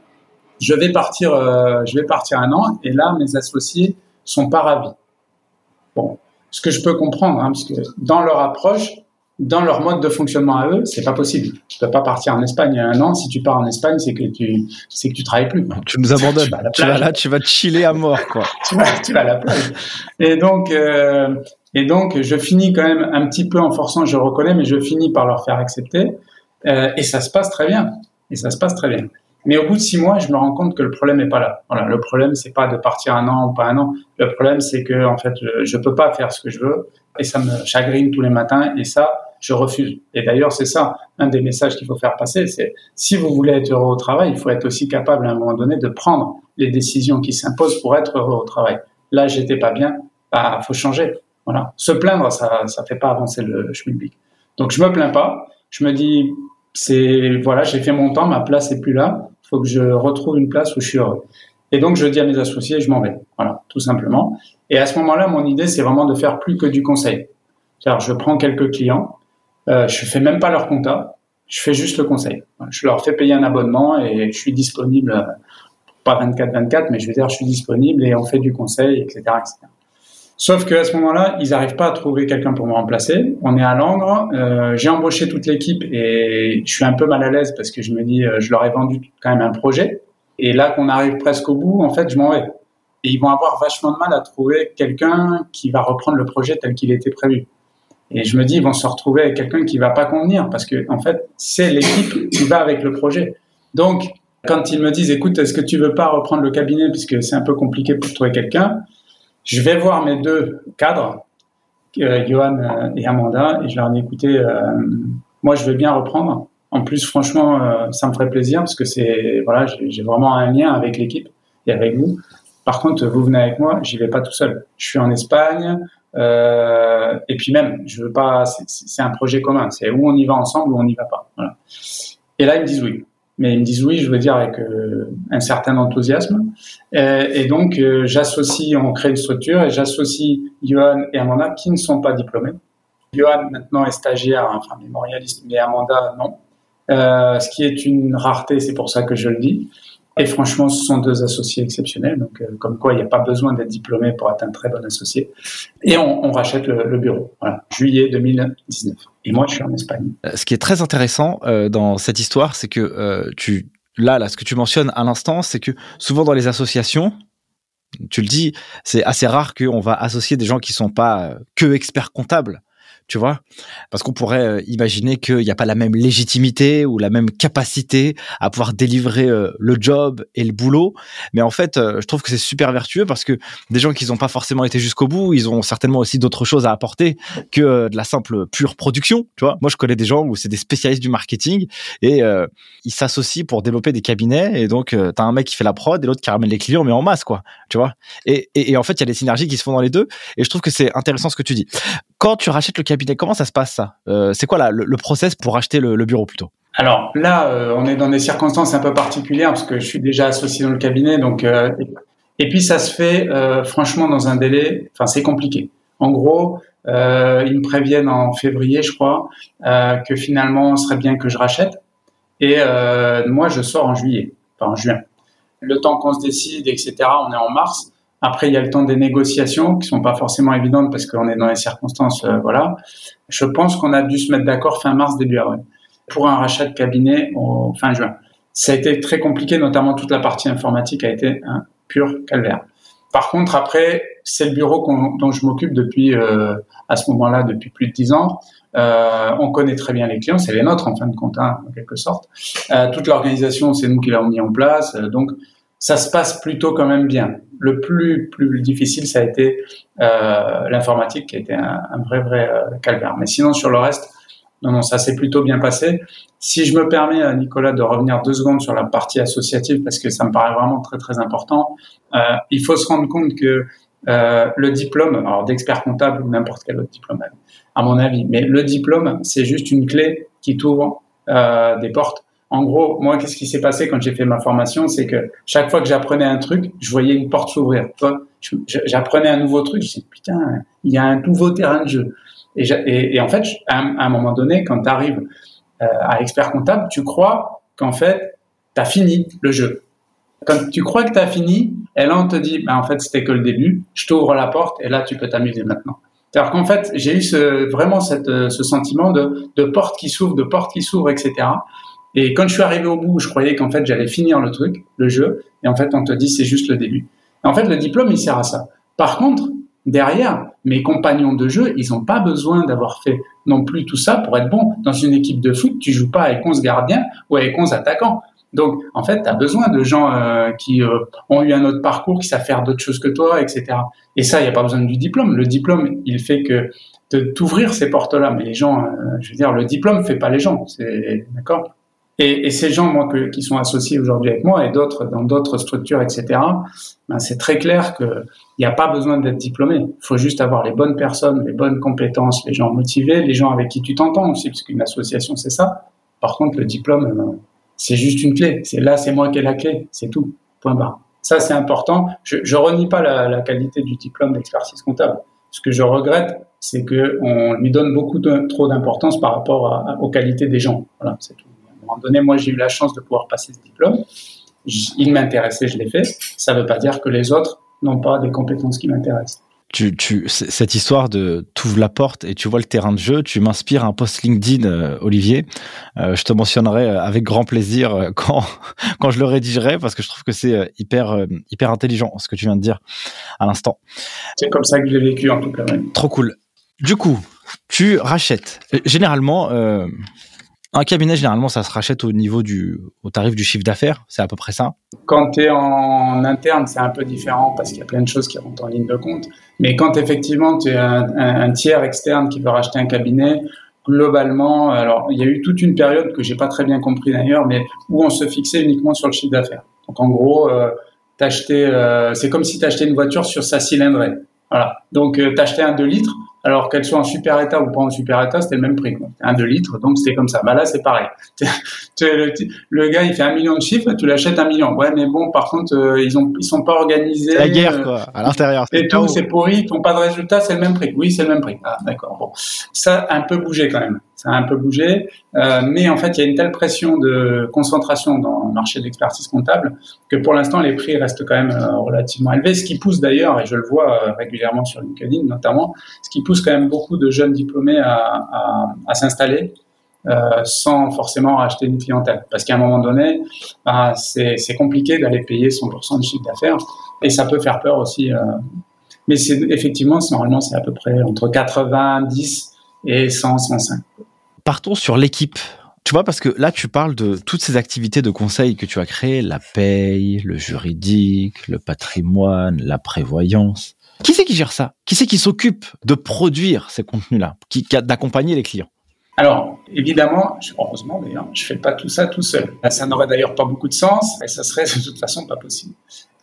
B: je vais partir, euh, je vais partir un an, et là, mes associés sont pas ravis. Bon, ce que je peux comprendre, hein, parce que dans leur approche, dans leur mode de fonctionnement à eux, c'est pas possible. Tu peux pas partir en Espagne un an. Si tu pars en Espagne, c'est que tu, c'est que tu travailles plus.
A: Tu nous abandonnes. Tu vas, là, tu vas chiller à mort, quoi.
B: tu, vas, tu vas à la plage. Et donc, euh, et donc, je finis quand même un petit peu en forçant, je reconnais, mais je finis par leur faire accepter. Euh, et ça se passe très bien. Et ça se passe très bien. Mais au bout de six mois, je me rends compte que le problème n'est pas là. Voilà, le problème c'est pas de partir un an ou pas un an. Le problème c'est que en fait, je, peux pas faire ce que je veux et ça me chagrine tous les matins et ça, je refuse. Et d'ailleurs, c'est ça un des messages qu'il faut faire passer. C'est si vous voulez être heureux au travail, il faut être aussi capable à un moment donné de prendre les décisions qui s'imposent pour être heureux au travail. Là, j'étais pas bien, bah faut changer. Voilà, se plaindre, ça ça fait pas avancer le schmilblick. Donc je me plains pas. Je me dis c'est voilà, j'ai fait mon temps, ma place est plus là faut que je retrouve une place où je suis heureux. Et donc, je dis à mes associés, je m'en vais. Voilà, tout simplement. Et à ce moment-là, mon idée, c'est vraiment de faire plus que du conseil. cest je prends quelques clients, euh, je fais même pas leur compta, je fais juste le conseil. Je leur fais payer un abonnement et je suis disponible, euh, pas 24-24, mais je veux dire, je suis disponible et on fait du conseil, etc. etc. Sauf qu'à ce moment-là, ils n'arrivent pas à trouver quelqu'un pour me remplacer. On est à Langres. Euh, j'ai embauché toute l'équipe et je suis un peu mal à l'aise parce que je me dis, euh, je leur ai vendu quand même un projet. Et là qu'on arrive presque au bout, en fait, je m'en vais. Et ils vont avoir vachement de mal à trouver quelqu'un qui va reprendre le projet tel qu'il était prévu. Et je me dis, ils vont se retrouver avec quelqu'un qui va pas convenir parce que, en fait, c'est l'équipe qui va avec le projet. Donc, quand ils me disent, écoute, est-ce que tu veux pas reprendre le cabinet puisque c'est un peu compliqué pour trouver quelqu'un? Je vais voir mes deux cadres, euh, Johan euh, et Amanda, et je leur dit, écoutez, euh, moi je veux bien reprendre. En plus, franchement, euh, ça me ferait plaisir parce que c'est voilà, j'ai vraiment un lien avec l'équipe et avec vous. Par contre, vous venez avec moi, j'y vais pas tout seul. Je suis en Espagne, euh, et puis même, je veux pas. C'est un projet commun. C'est où on y va ensemble ou on n'y va pas. Voilà. Et là, ils me disent oui mais ils me disent oui, je veux dire avec euh, un certain enthousiasme. Et, et donc euh, j'associe, on crée une structure et j'associe Johan et Amanda qui ne sont pas diplômés. Johan maintenant est stagiaire, enfin mémorialiste, mais Amanda non. Euh, ce qui est une rareté, c'est pour ça que je le dis. Et franchement, ce sont deux associés exceptionnels, donc euh, comme quoi il n'y a pas besoin d'être diplômé pour être un très bon associé. Et on, rachète le, bureau. Voilà, juillet 2019. Et moi, je suis en Espagne.
A: Euh, ce qui est très intéressant euh, dans cette histoire, c'est que tu là, là, ce que tu mentionnes à l'instant, c'est que souvent dans les associations, tu le dis, c'est assez rare qu'on va associer des gens qui sont pas que experts comptables tu vois Parce qu'on pourrait euh, imaginer qu'il n'y a pas la même légitimité ou la même capacité à pouvoir délivrer euh, le job et le boulot. Mais en fait, euh, je trouve que c'est super vertueux parce que des gens qui n'ont pas forcément été jusqu'au bout, ils ont certainement aussi d'autres choses à apporter que de la simple pure production, tu vois Moi, je connais des gens où c'est des spécialistes du marketing et ils s'associent pour développer des cabinets et donc tu as un mec qui fait la prod et l'autre qui ramène les clients mais en masse, quoi, tu vois et, et en fait, il y a des synergies qui se font dans les deux et je trouve que c'est intéressant ce que tu dis. Quand tu rachètes le cabinet, comment ça se passe ça? Euh, C'est quoi le, process pour acheter le, bureau plutôt?
B: Alors là, euh, on est dans des circonstances un peu particulières parce que je suis déjà associé dans le cabinet, donc euh, et puis ça se fait franchement dans un délai. Enfin, c'est compliqué. En gros, ils me préviennent en février, je crois, que finalement, ce serait bien que je rachète. Et moi, je sors en juillet, enfin en juin. Le temps qu'on se décide, etc. On est en mars. Après, il y a le temps des négociations qui sont pas forcément évidentes parce qu'on est dans les circonstances, euh, voilà. Je pense qu'on a dû se mettre d'accord fin mars, début avril pour un rachat de cabinet au fin juin. Ça a été très compliqué, notamment toute la partie informatique a été un pur calvaire. Par contre, après, c'est le bureau dont je m'occupe depuis euh, à ce moment-là depuis plus de dix ans. Euh, on connaît très bien les clients, c'est les nôtres en fin de compte, hein, en quelque sorte. Euh, toute l'organisation, c'est nous qui l'avons mis en place, euh, donc ça se passe plutôt quand même bien le plus plus difficile, ça a été euh, l'informatique, qui a été un, vrai vrai euh, calvaire. Mais sinon sur le reste, non non, ça s'est plutôt bien passé. Si je me permets, euh, Nicolas, de revenir deux secondes sur la partie associative parce que ça me paraît vraiment très très important. Euh, il faut se rendre compte que euh, le diplôme, alors d'expert comptable ou n'importe quel autre diplôme, à mon avis, mais le diplôme, c'est juste une clé qui t'ouvre euh, des portes en gros, moi, qu'est-ce qui s'est passé quand j'ai fait ma formation, c'est que chaque fois que j'apprenais un truc, je voyais une porte s'ouvrir. J'apprenais un nouveau truc, je disais, putain, il y a un nouveau terrain de jeu. Et, en fait, à un, moment donné, quand tu arrives euh, à expert comptable, tu crois qu'en fait, tu as fini le jeu. Quand tu crois que tu as fini, et là, on te dit, bah, en fait, c'était que le début, je t'ouvre la porte et là, tu peux t'amuser maintenant. C'est-à-dire qu'en fait, j'ai eu vraiment cette, ce sentiment de, de porte qui s'ouvre, de porte qui s'ouvre, etc. Et quand je suis arrivé au bout, je croyais qu'en fait j'allais finir le truc, le jeu, et en fait on te dit c'est juste le début. en fait le diplôme il sert à ça. Par contre, derrière, mes compagnons de jeu, ils n'ont pas besoin d'avoir fait non plus tout ça pour être bon. Dans une équipe de foot, tu joues pas avec 11 gardiens ou avec 11 attaquants. Donc, en fait, tu as besoin de gens euh, qui euh, ont eu un autre parcours, qui savent faire d'autres choses que toi, etc. Et ça, il n'y a pas besoin du diplôme. Le diplôme, il fait que de t'ouvrir ces portes-là. Mais les gens, euh, je veux dire, le diplôme fait pas les gens. D'accord? Et, et, ces gens, moi, que, qui sont associés aujourd'hui avec moi et d'autres dans d'autres structures, etc., ben, c'est très clair qu'il n'y a pas besoin d'être diplômé. Il faut juste avoir les bonnes personnes, les bonnes compétences, les gens motivés, les gens avec qui tu t'entends aussi, parce qu'une association, c'est ça. Par contre, le diplôme, ben, c'est juste une clé. C'est là, c'est moi qui ai la clé, c'est tout. Point barre. Ça, c'est important. Je, je renie pas la, la qualité du diplôme d'expertise comptable. Ce que je regrette, c'est qu'on lui donne beaucoup de, trop d'importance par rapport à, aux qualités des gens. Voilà, c'est tout un moment donné, moi, j'ai eu la chance de pouvoir passer ce diplôme. Il m'intéressait, je l'ai fait. Ça ne veut pas dire que les autres n'ont pas des compétences qui m'intéressent.
A: Tu, tu, cette histoire de t'ouvres la porte et tu vois le terrain de jeu, tu m'inspires un post LinkedIn, euh, Olivier. Euh, je te mentionnerai euh, avec grand plaisir quand, quand je le rédigerai parce que je trouve que c'est hyper, hyper intelligent ce que tu viens de dire à l'instant.
B: C'est comme ça que je l'ai vécu en tout cas.
A: Trop cool. Du coup, tu rachètes. Généralement, un cabinet, généralement, ça se rachète au niveau du au tarif du chiffre d'affaires. C'est à peu près ça.
B: Quand tu es en interne, c'est un peu différent parce qu'il y a plein de choses qui rentrent en ligne de compte. Mais quand effectivement tu es un, tiers externe qui veut racheter un cabinet, globalement, alors il y a eu toute une période que j'ai pas très bien compris d'ailleurs, mais où on se fixait uniquement sur le chiffre d'affaires. Donc en gros, euh, euh, c'est comme si tu achetais une voiture sur sa cylindrée. Voilà. Donc euh, t'achetais un 2 litres, alors qu'elle soit en super état ou pas en super état, c'était le même prix. Quoi. Un 2 litres, donc c'était comme ça. Bah là, c'est pareil. le, le, gars, il fait un million de chiffres, tu l'achètes un million. Ouais, mais bon, par contre, euh, ils ont, ils sont pas organisés.
A: La guerre, euh, quoi, à l'intérieur.
B: Et tout, c'est pourri, ils font pas de résultat, c'est le même prix. Oui, c'est le même prix. Ah, d'accord. Bon, ça a un peu bougé quand même. Ça a un peu bougé, euh, mais en fait, il y a une telle pression de concentration dans le marché d'expertise comptable que pour l'instant, les prix restent quand même euh, relativement élevés. Ce qui pousse d'ailleurs, et je le vois régulièrement sur LinkedIn notamment, ce qui pousse quand même beaucoup de jeunes diplômés à, s'installer euh, sans forcément racheter une clientèle. Parce qu'à un moment donné, bah, c'est compliqué d'aller payer 100% de chiffre d'affaires et ça peut faire peur aussi. Euh. mais effectivement, normalement, c'est à peu près entre 90 et 100, 105.
A: Partons sur l'équipe. Tu vois, parce que là, tu parles de toutes ces activités de conseil que tu as créées, la paye, le juridique, le patrimoine, la prévoyance. Qui c'est qui gère ça? Qui c'est qui s'occupe de produire ces contenus-là, qui, d'accompagner les clients?
B: Alors, évidemment, heureusement d'ailleurs, je fais pas tout ça tout seul. Ça n'aurait d'ailleurs pas beaucoup de sens et ça serait de toute façon pas possible.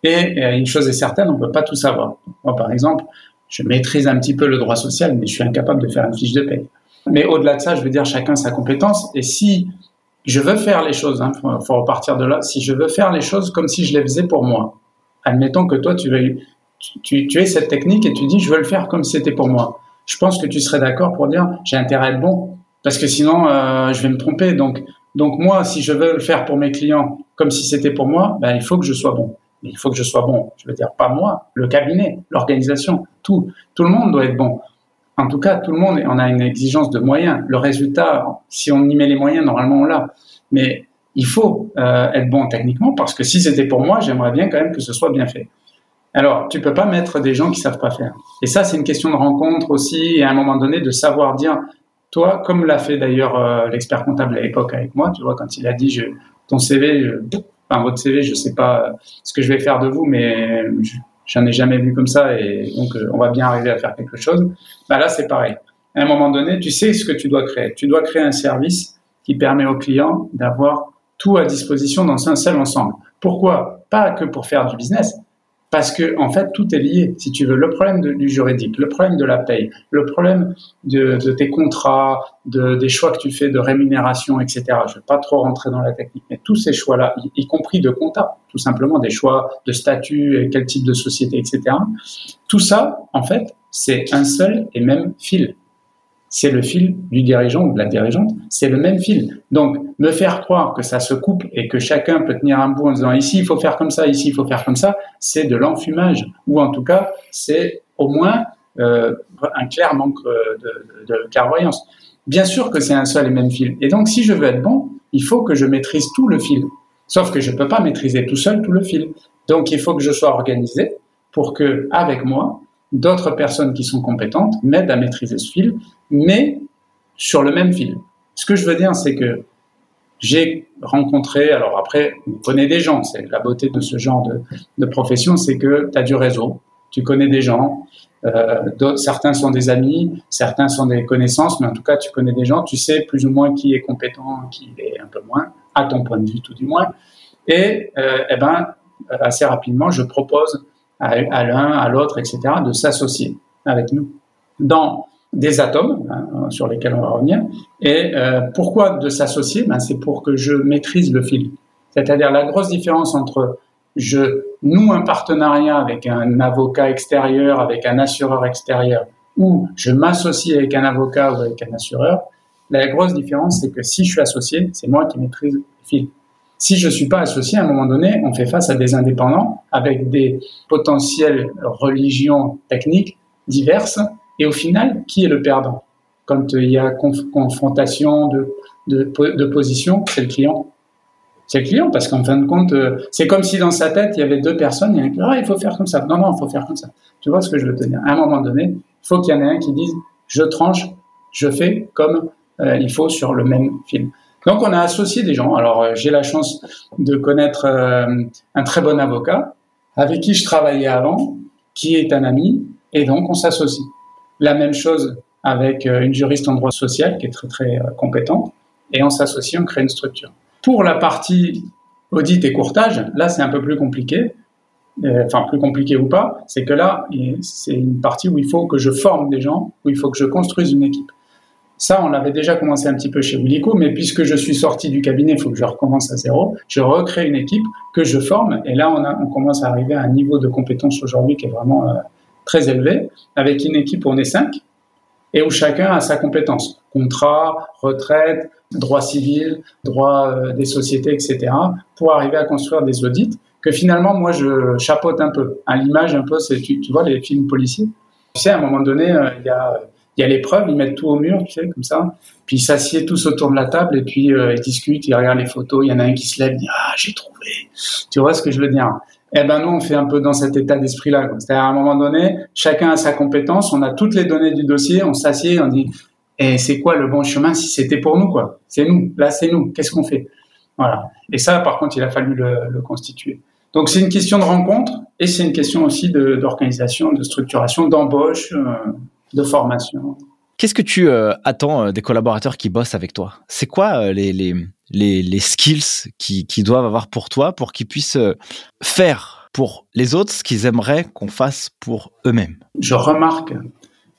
B: Et euh, une chose est certaine, on peut pas tout savoir. Moi, par exemple, je maîtrise un petit peu le droit social, mais je suis incapable de faire une fiche de paye. Mais au-delà de ça, je veux dire, chacun sa compétence. Et si je veux faire les choses, il hein, faut, repartir de là, si je veux faire les choses comme si je les faisais pour moi, admettons que toi, tu, veux, tu, tu, cette technique et tu dis, je veux le faire comme si c'était pour moi. Je pense que tu serais d'accord pour dire, j'ai intérêt à être bon, parce que sinon, euh, je vais me tromper. Donc, donc moi, si je veux le faire pour mes clients comme si c'était pour moi, ben, il faut que je sois bon. il faut que je sois bon. Je veux dire, pas moi, le cabinet, l'organisation, tout. Tout le monde doit être bon. En tout cas, tout le monde, on a une exigence de moyens. Le résultat, si on y met les moyens, normalement on l'a. Mais il faut euh, être bon techniquement parce que si c'était pour moi, j'aimerais bien quand même que ce soit bien fait. Alors, tu peux pas mettre des gens qui savent pas faire. Et ça, c'est une question de rencontre aussi, et à un moment donné, de savoir dire, toi, comme l'a fait d'ailleurs euh, l'expert comptable à l'époque avec moi, tu vois, quand il a dit, je, ton CV, enfin votre CV, je sais pas ce que je vais faire de vous, mais j'en ai jamais vu comme ça, et donc euh, on va bien arriver à faire quelque chose. Bah là, c'est pareil. À un moment donné, tu sais ce que tu dois créer. Tu dois créer un service qui permet au client d'avoir tout à disposition dans un seul ensemble. Pourquoi? Pas que pour faire du business, parce que en fait tout est lié. Si tu veux, le problème du juridique, le problème de la paye, le problème de, tes contrats, de, des choix que tu fais de rémunération, etc. Je ne vais pas trop rentrer dans la technique, mais tous ces choix-là, y, compris de compta, tout simplement des choix de statut, quel type de société, etc. Tout ça, en fait, c'est un seul et même fil c'est le fil du dirigeant ou de la dirigeante, c'est le même fil. Donc, me faire croire que ça se coupe et que chacun peut tenir un bout en disant ici il faut faire comme ça, ici il faut faire comme ça, c'est de l'enfumage. Ou en tout cas, c'est au moins euh, un clair manque euh, de, de, clairvoyance. Bien sûr que c'est un seul et même fil. Et donc, si je veux être bon, il faut que je maîtrise tout le fil. Sauf que je ne peux pas maîtriser tout seul tout le fil. Donc, il faut que je sois organisé pour que, avec moi, d'autres personnes qui sont compétentes m'aident à maîtriser ce fil, mais sur le même fil. Ce que je veux dire, c'est que j'ai rencontré, alors après, on connaît des gens, c'est la beauté de ce genre de, de profession, c'est que tu as du réseau, tu connais des gens, euh, certains sont des amis, certains sont des connaissances, mais en tout cas, tu connais des gens, tu sais plus ou moins qui est compétent, qui est un peu moins, à ton point de vue tout du moins. Et euh, eh ben, assez rapidement, je propose à, l'un, à l'autre, etc., de s'associer avec nous dans des atomes hein, sur lesquels on va revenir. Et euh, pourquoi de s'associer? Ben, C'est pour que je maîtrise le fil. C'est-à-dire la grosse différence entre je noue un partenariat avec un avocat extérieur, avec un assureur extérieur, ou je m'associe avec un avocat ou avec un assureur, la grosse différence, c'est que si je suis associé, c'est moi qui maîtrise le fil. Si je suis pas associé, à un moment donné, on fait face à des indépendants avec des potentielles religions techniques diverses. Et au final, qui est le perdant? Quand il y a confrontation de, de, de position, c'est le client. C'est le client parce qu'en fin de compte, euh, c'est comme si dans sa tête, il y avait deux personnes. Il y a un qui ah, il faut faire comme ça. Non, non, il faut faire comme ça. Tu vois ce que je veux te dire? À un moment donné, il faut qu'il y en ait un qui dise, je tranche, je fais comme euh, il faut sur le même film. Donc on a associé des gens. Alors euh, j'ai la chance de connaître euh, un très bon avocat avec qui je travaillais avant, qui est un ami, et donc on s'associe. La même chose avec euh, une juriste en droit social qui est très très compétente, et on s'associe, on crée une structure. Pour la partie audit et courtage, là c'est un peu plus compliqué. Enfin, plus compliqué ou pas, c'est que là, c'est une partie où il faut que je forme des gens, où il faut que je construise une équipe. Ça, on l'avait déjà commencé un petit peu chez Willico, mais puisque je suis sorti du cabinet, il faut que je recommence à zéro. Je recrée une équipe que je forme, et là, on, commence à arriver à un niveau de compétence aujourd'hui qui est vraiment euh, très élevé, avec une équipe on est cinq, et où chacun a sa compétence. Contrat, retraite, droit civil, droit euh, des sociétés, etc., pour arriver à construire des audits que finalement, moi, je chapeaute un peu. À l'image, un peu, c'est, tu, tu vois, les films policiers. Tu sais, à un moment donné, euh, il y a il y a l'épreuve, ils mettent tout au mur, tu sais, comme ça. Puis ils s'assiedent tous autour de la table et puis euh, ils discutent, ils regardent les photos. Il y en a un qui se lève, dit ah j'ai trouvé. Tu vois ce que je veux dire? Eh ben nous on fait un peu dans cet état d'esprit-là. C'est-à-dire à un moment donné, chacun a sa compétence, on a toutes les données du dossier, on s'assied, on dit Et c'est quoi le bon chemin si c'était pour nous, quoi? C'est nous. Là, c'est nous. Qu'est-ce qu'on fait Voilà. Et ça, par contre, il a fallu le, constituer. Donc, c'est une question de rencontre et c'est une question aussi d'organisation, de, structuration, d'embauche, euh, de formation.
A: Qu'est-ce que tu euh, attends euh, des collaborateurs qui bossent avec toi? C'est quoi les, les, les, les, skills qu'ils qui doivent avoir pour toi pour qu'ils puissent faire pour les autres ce qu'ils aimeraient qu'on fasse pour eux-mêmes?
B: Je remarque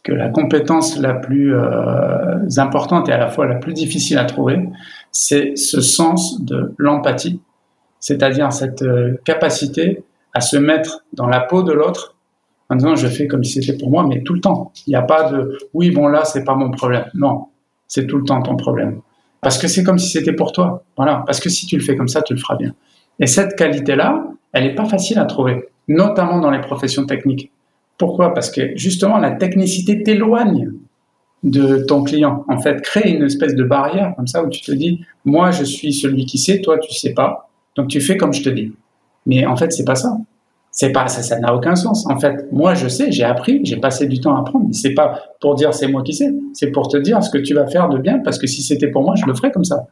B: que la compétence la plus euh, importante et à la fois la plus difficile à trouver, c'est ce sens de l'empathie, c'est-à-dire cette euh, capacité à se mettre dans la peau de l'autre en disant je fais comme si c'était pour moi, mais tout le temps. Il n'y a pas de oui bon là c'est pas mon problème. Non, c'est tout le temps ton problème parce que c'est comme si c'était pour toi. Voilà, parce que si tu le fais comme ça, tu le feras bien. Et cette qualité-là, elle n'est pas facile à trouver, notamment dans les professions techniques. Pourquoi? Parce que justement, la technicité t'éloigne de ton client. En fait, crée une espèce de barrière comme ça où tu te dis, moi, je suis celui qui sait, toi, tu sais pas. Donc, tu fais comme je te dis. Mais en fait, c'est pas ça. C'est pas ça, ça n'a aucun sens. En fait, moi, je sais, j'ai appris, j'ai passé du temps à apprendre. C'est pas pour dire c'est moi qui sais. C'est pour te dire ce que tu vas faire de bien parce que si c'était pour moi, je le ferais comme ça.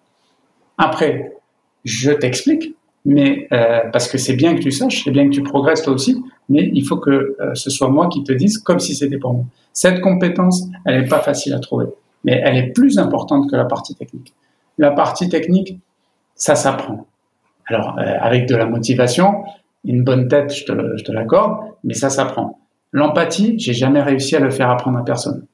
B: Après, je t'explique mais euh, parce que c'est bien que tu saches, c'est bien que tu progresses toi aussi, mais il faut que euh, ce soit moi qui te dise comme si c'était pour moi. Cette compétence, elle n'est pas facile à trouver, mais elle est plus importante que la partie technique. La partie technique, ça s'apprend. Alors, euh, avec de la motivation, une bonne tête, je te, l'accorde, mais ça s'apprend. L'empathie, j'ai jamais réussi à le faire apprendre à personne.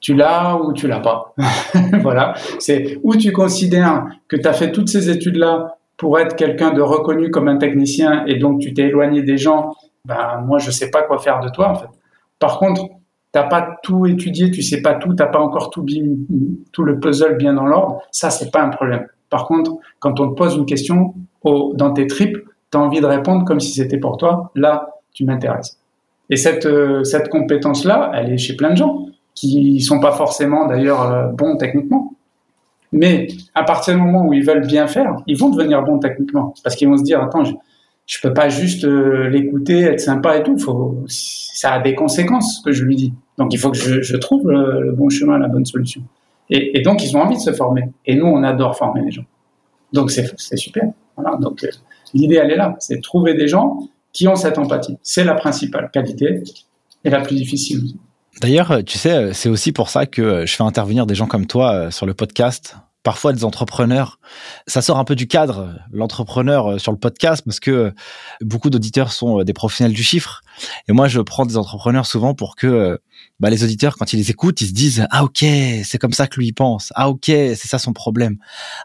B: Tu l'as ou tu l'as pas. voilà. C'est où tu considères que tu as fait toutes ces études-là pour être quelqu'un de reconnu comme un technicien et donc tu t'es éloigné des gens, ben moi je sais pas quoi faire de toi en fait. Par contre, t'as pas tout étudié, tu sais pas tout, t'as pas encore tout, tout le puzzle bien dans l'ordre, ça c'est pas un problème. Par contre, quand on te pose une question au, dans tes tripes, tu as envie de répondre comme si c'était pour toi, là tu m'intéresses. Et cette, euh, cette compétence-là, elle est chez plein de gens qui sont pas forcément d'ailleurs euh, bons techniquement. Mais à partir du moment où ils veulent bien faire, ils vont devenir bons techniquement. Parce qu'ils vont se dire, attends, je, je peux pas juste euh, l'écouter, être sympa et tout. Ça a des conséquences, ce que je lui dis. Donc il faut que je, je trouve le, bon chemin, la bonne solution. Et, et, donc ils ont envie de se former. Et nous, on adore former les gens. Donc c'est super. Voilà. Donc elle est là. C'est trouver des gens qui ont cette empathie. C'est la principale qualité et la plus difficile.
A: D'ailleurs, tu sais, c'est aussi pour ça que je fais intervenir des gens comme toi euh, sur le podcast parfois des entrepreneurs. Ça sort un peu du cadre, l'entrepreneur euh, sur le podcast, parce que beaucoup d'auditeurs sont euh, des professionnels du chiffre. Et moi, je prends des entrepreneurs souvent pour que bah, les auditeurs, quand ils les écoutent, ils se disent ah ok, c'est comme ça que lui pense. Ah ok, c'est ça son problème.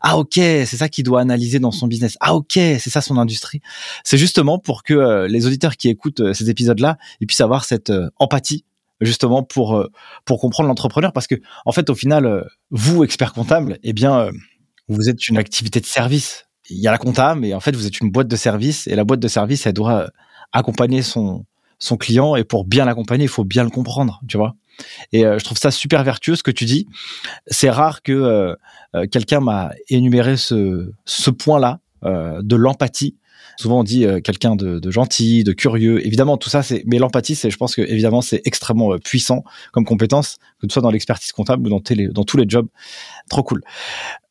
A: Ah ok, c'est ça qu'il doit analyser dans son business. Ah ok, c'est ça son industrie. C'est justement pour que les auditeurs qui écoutent ces épisodes-là, ils puissent avoir cette empathie justement pour euh, pour comprendre l'entrepreneur parce que en fait au final euh, vous expert comptable eh bien euh, vous êtes une activité de service il y a la comptable mais en fait vous êtes une boîte de service et la boîte de service elle doit accompagner son son client et pour bien l'accompagner il faut bien le comprendre tu vois et je trouve ça super vertueux ce que tu dis c'est rare que quelqu'un m'a énuméré ce ce point là de l'empathie Souvent on dit euh, quelqu'un de, gentil, de curieux. Évidemment, tout ça, c'est. Mais l'empathie, c'est, je pense que évidemment, c'est extrêmement euh, puissant comme compétence, que ce soit dans l'expertise comptable ou dans, dans tous les jobs. Trop cool.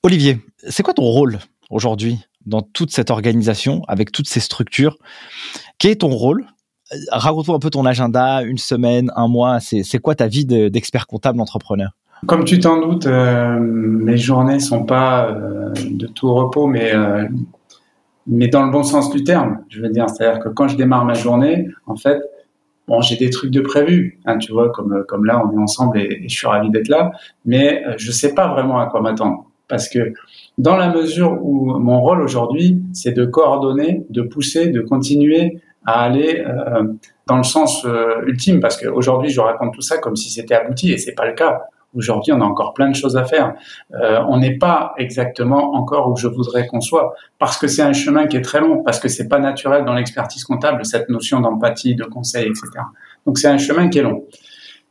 A: Olivier, c'est quoi ton rôle aujourd'hui dans toute cette organisation, avec toutes ces structures? Quel est ton rôle Raconte-moi un peu ton agenda, une semaine, un mois. C'est quoi ta vie d'expert comptable entrepreneur?
B: Comme tu t'en doutes, euh, mes journées sont pas de tout repos, mais mais dans le bon sens du terme. Je veux dire, c'est-à-dire que quand je démarre ma journée, en fait, bon, j'ai des trucs de prévu, hein, tu vois, comme comme là, on est ensemble et, je suis ravi d'être là, mais euh, je sais pas vraiment à quoi m'attendre parce que dans la mesure où mon rôle aujourd'hui, c'est de coordonner, de pousser, de continuer à aller euh, dans le sens euh, ultime, parce qu'aujourd'hui, je raconte tout ça comme si c'était abouti, et c'est pas le cas. Aujourd'hui, on a encore plein de choses à faire. Euh, on n'est pas exactement encore où je voudrais qu'on soit, parce que c'est un chemin qui est très long, parce que c'est pas naturel dans l'expertise comptable cette notion d'empathie, de conseil, etc. Donc c'est un chemin qui est long.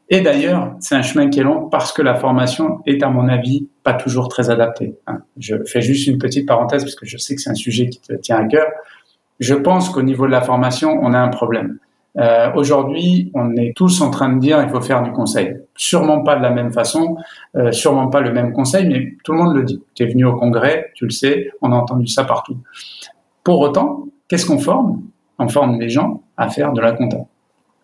B: Et d'ailleurs, c'est un chemin qui est long parce que la formation est, à mon avis, pas toujours très adaptée. Hein. Je fais juste une petite parenthèse parce que je sais que c'est un sujet qui te tient à cœur. Je pense qu'au niveau de la formation, on a un problème. Euh, Aujourd'hui, on est tous en train de dire il faut faire du conseil. Sûrement pas de la même façon, euh, sûrement pas le même conseil, mais tout le monde le dit. Tu es venu au congrès, tu le sais, on a entendu ça partout. Pour autant, qu'est-ce qu'on forme? On forme les gens à faire de la compta.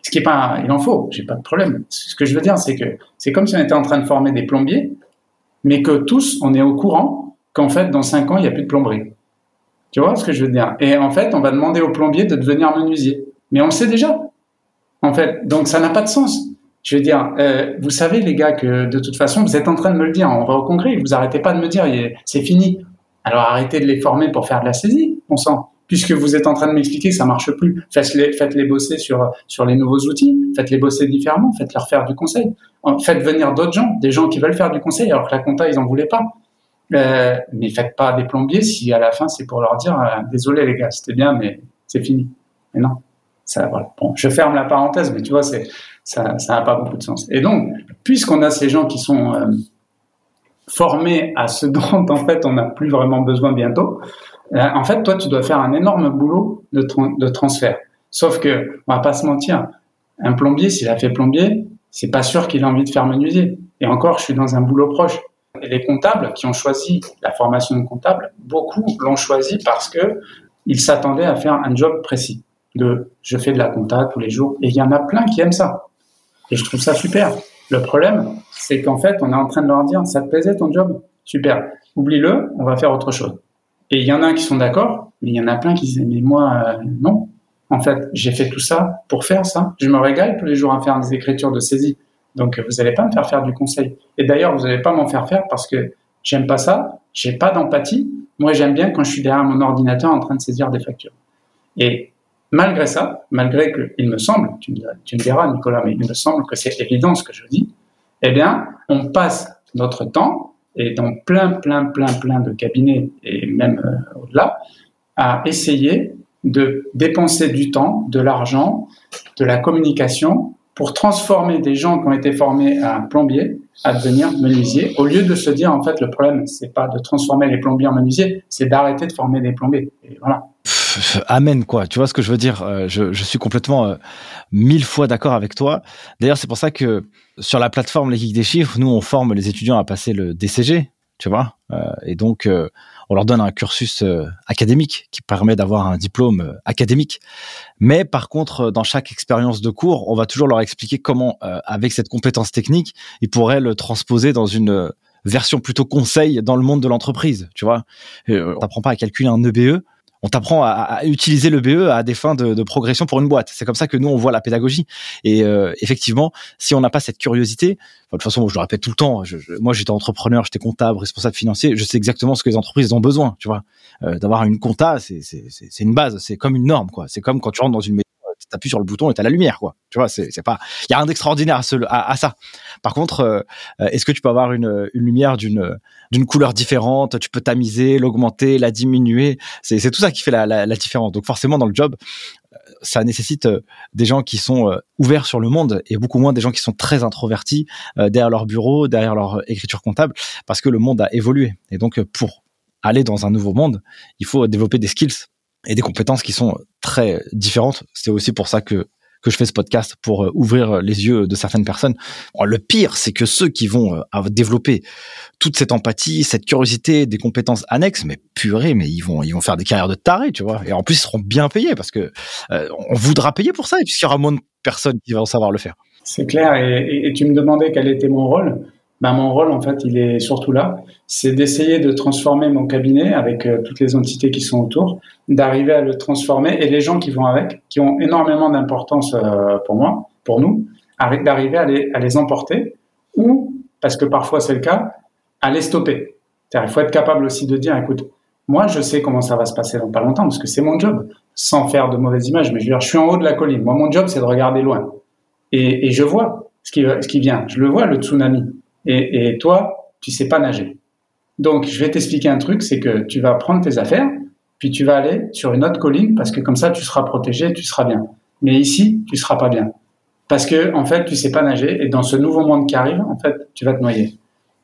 B: Ce qui est pas, il en faut, j'ai pas de problème. Ce que je veux dire, c'est que c'est comme si on était en train de former des plombiers, mais que tous, on est au courant qu'en fait, dans cinq ans, il n'y a plus de plomberie. Tu vois ce que je veux dire? Et en fait, on va demander au plombier de devenir menuisier. Mais on le sait déjà. En fait, donc ça n'a pas de sens. Je veux dire, euh, vous savez les gars que de toute façon, vous êtes en train de me le dire. On va au congrès, vous arrêtez pas de me dire, c'est fini. Alors arrêtez de les former pour faire de la saisie, on sent. Puisque vous êtes en train de m'expliquer que ça marche plus, faites-les faites -les bosser sur, sur les nouveaux outils, faites-les bosser différemment, faites-leur faire du conseil. Faites venir d'autres gens, des gens qui veulent faire du conseil alors que la compta, ils en voulaient pas. Euh, mais faites pas des plombiers si à la fin c'est pour leur dire euh, désolé les gars, c'était bien, mais c'est fini. Mais non. Ça, voilà. Bon, je ferme la parenthèse, mais tu vois, c'est ça, ça n'a pas beaucoup de sens. Et donc, puisqu'on a ces gens qui sont euh, formés à ce dont en fait on n'a plus vraiment besoin bientôt, euh, en fait, toi, tu dois faire un énorme boulot de, de transfert. Sauf que, on va pas se mentir, un plombier, s'il a fait plombier, c'est pas sûr qu'il a envie de faire menuisier. Et encore, je suis dans un boulot proche. Les comptables qui ont choisi la formation de comptable, beaucoup l'ont choisi parce que ils s'attendaient à faire un job précis. De je fais de la compta tous les jours. Et il y en a plein qui aiment ça. Et je trouve ça super. Le problème, c'est qu'en fait, on est en train de leur dire, ça te plaisait ton job? Super. Oublie-le, on va faire autre chose. Et il y en a qui sont d'accord, mais il y en a plein qui disent, mais moi, euh, non. En fait, j'ai fait tout ça pour faire ça. Je me régale tous les jours à faire des écritures de saisie. Donc, vous n'allez pas me faire faire du conseil. Et d'ailleurs, vous n'allez pas m'en faire faire parce que j'aime pas ça, j'ai pas d'empathie. Moi, j'aime bien quand je suis derrière mon ordinateur en train de saisir des factures. Et malgré ça, malgré que il me semble, tu me, diras, Nicolas, mais il me semble que c'est évident ce que je dis, eh bien, on passe notre temps, et dans plein, plein, plein, plein de cabinets, et même euh, au-delà, à essayer de dépenser du temps, de l'argent, de la communication pour transformer des gens qui ont été formés à plombier à devenir menuisier, au lieu de se dire en fait le problème c'est pas de transformer les plombiers en menuisiers, c'est d'arrêter de former des plombiers. Voilà.
A: Amen quoi. Tu vois ce que je veux dire euh, je, je, suis complètement euh, mille fois d'accord avec toi. D'ailleurs c'est pour ça que sur la plateforme Les Geeks des chiffres, nous on forme les étudiants à passer le DCG, tu vois. Euh, et donc on leur donne un cursus euh, académique qui permet d'avoir un diplôme euh, académique. Mais par contre, dans chaque expérience de cours, on va toujours leur expliquer comment, euh, avec cette compétence technique, ils pourraient le transposer dans une version plutôt conseil dans le monde de l'entreprise. Tu vois, on t'apprend pas à calculer un EBE on t'apprend à, utiliser le BE à des fins de, progression pour une boîte. C'est comme ça que nous on voit la pédagogie. Et euh, effectivement, si on n'a pas cette curiosité, de toute façon, je le répète tout le temps. moi, j'étais entrepreneur, j'étais comptable, responsable financier. Je sais exactement ce que les entreprises ont besoin. Tu vois, euh, d'avoir une compta, c'est une base, c'est comme une norme, quoi. C'est comme quand tu rentres dans une t'appuies sur le bouton et t'as la lumière, quoi. Tu vois, c'est, pas, il y a rien d'extraordinaire à, ça. Par contre, euh, est-ce que tu peux avoir une, lumière d'une, couleur différente? Tu peux tamiser, l'augmenter, la diminuer? C'est, tout ça qui fait la, différence. Donc forcément, dans le job, euh, ça nécessite euh, des gens qui sont ouverts sur le monde et beaucoup moins des gens qui sont très introvertis derrière leur bureau, derrière leur écriture comptable, parce que le monde a évolué. Et donc, pour aller dans un nouveau monde, il faut développer des skills et des compétences qui sont très différentes. C'est aussi pour ça que que je fais ce podcast pour euh, ouvrir les yeux de certaines personnes. le pire, c'est que ceux qui vont euh, développer toute cette empathie, cette curiosité, des compétences annexes, mais purée, mais ils vont ils vont faire des carrières de tarés, tu vois. Et en plus, ils seront bien payés parce que euh, on voudra payer pour ça, puisqu'il y aura moins de personnes qui vont savoir le faire.
B: C'est clair. Et, et, tu me demandais quel était mon rôle ben, mon rôle, en fait, il est surtout là. C'est d'essayer de transformer mon cabinet avec euh, toutes les entités qui sont autour, d'arriver à le transformer et les gens qui vont avec, qui ont énormément d'importance euh, pour moi, pour nous, d'arriver à les, emporter ou, parce que parfois c'est le cas, à les stopper. Il faut être capable aussi de dire, écoute, moi, je sais comment ça va se passer dans pas longtemps parce que c'est mon job, sans faire de mauvaises images. Mais je veux dire, je suis en haut de la colline. Moi, mon job, c'est de regarder loin. Et, je vois ce qui vient. Je le vois, le tsunami et, toi, tu sais pas nager. Donc, je vais t'expliquer un truc, c'est que tu vas prendre tes affaires, puis tu vas aller sur une autre colline parce que comme ça, tu seras protégé, tu seras bien. Mais ici, tu seras pas bien. Parce que, en fait, tu sais pas nager et dans ce nouveau monde qui arrive, en fait, tu vas te noyer.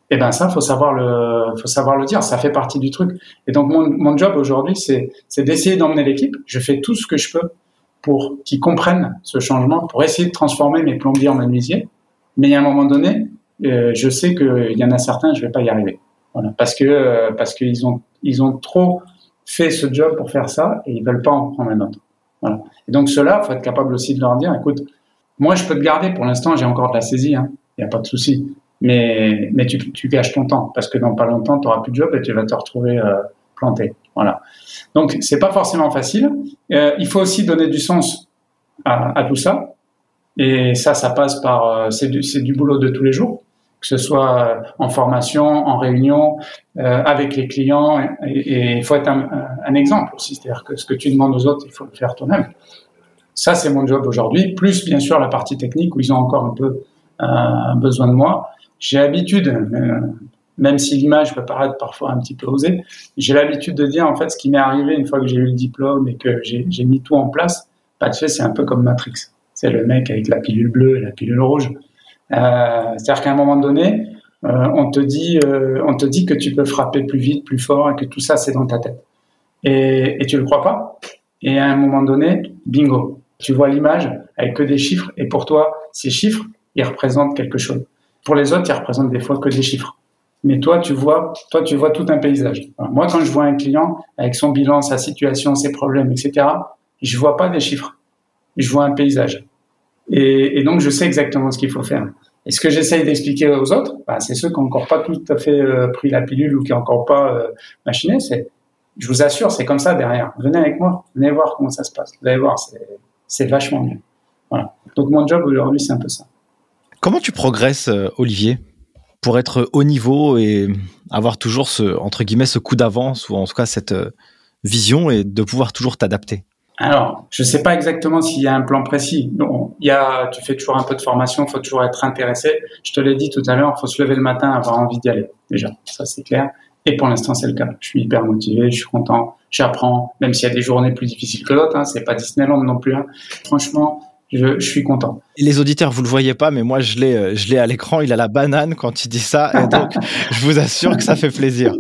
B: Et eh ben ça, faut savoir le, faut savoir le dire. Ça fait partie du truc. Et donc mon, mon job aujourd'hui, c'est, c'est d'essayer d'emmener l'équipe. Je fais tout ce que je peux pour qu'ils comprennent ce changement, pour essayer de transformer mes plombiers en menuisiers. Mais a un moment donné, euh, je sais qu'il y en a certains, je vais pas y arriver. Voilà, parce que euh, parce qu'ils ont ils ont trop fait ce job pour faire ça et ils veulent pas en prendre un autre. Voilà. Et donc cela, faut être capable aussi de leur dire, écoute, moi je peux te garder pour l'instant, j'ai encore de la saisie, il hein, n'y a pas de souci. Mais mais tu, tu gâches ton temps parce que dans pas longtemps tu auras plus de job et tu vas te retrouver euh, planté. Voilà. Donc c'est pas forcément facile. Euh, il faut aussi donner du sens à, à, tout ça. Et ça, ça passe par euh, c'est du, du boulot de tous les jours que ce soit euh, en formation, en réunion, euh, avec les clients. Et il faut être un, un exemple aussi. C'est-à-dire que ce que tu demandes aux autres, il faut le faire toi-même. Ça, c'est mon job aujourd'hui, plus bien sûr la partie technique où ils ont encore un peu euh, besoin de moi. J'ai l'habitude, euh, même si l'image peut paraître parfois un petit peu osée, j'ai l'habitude de dire en fait ce qui m'est arrivé une fois que j'ai eu le diplôme et que j'ai mis tout en place. Pas de fait, c'est un peu comme Matrix. C'est le mec avec la pilule bleue et la pilule rouge. Euh, C'est-à-dire qu'à un moment donné, euh, on te dit, euh, on te dit que tu peux frapper plus vite, plus fort, et que tout ça c'est dans ta tête. Et, et tu le crois pas. Et à un moment donné, bingo, tu vois l'image avec que des chiffres, et pour toi, ces chiffres, ils représentent quelque chose. Pour les autres, ils représentent des fois que des chiffres. Mais toi, tu vois, toi, tu vois tout un paysage. moi, quand je vois un client avec son bilan, sa situation, ses problèmes, etc., je vois pas des chiffres. Je vois un paysage. Et, donc, je sais exactement ce qu'il faut faire. Et ce que j'essaye d'expliquer aux autres, bah, c'est ceux qui n'ont encore pas tout à fait euh, pris la pilule ou qui n'ont encore pas euh, machiné, je vous assure, c'est comme ça derrière. Venez avec moi, venez voir comment ça se passe. Vous allez voir, c'est, c'est vachement mieux. Voilà. Donc, mon job aujourd'hui, c'est un peu ça.
A: Comment tu progresses, euh, Olivier, pour être haut niveau et avoir toujours ce, entre guillemets, ce coup d'avance ou en tout cas cette euh, vision et de pouvoir toujours t'adapter?
B: Alors, je sais pas exactement s'il y a un plan précis. Non, il y a, tu fais toujours un peu de formation, faut toujours être intéressé. Je te l'ai dit tout à l'heure, il faut se lever le matin, avoir envie d'y aller. Déjà, ça c'est clair. Et pour l'instant, c'est le cas. Je suis hyper motivé, je suis content, j'apprends, même s'il y a des journées plus difficiles que d'autres. Hein, c'est pas Disneyland non plus. Hein. Franchement, je, je, suis content.
A: Les auditeurs, vous le voyez pas, mais moi, je l'ai, euh, je l'ai à l'écran. Il a la banane quand il dit ça, et donc, je vous assure que ça fait plaisir.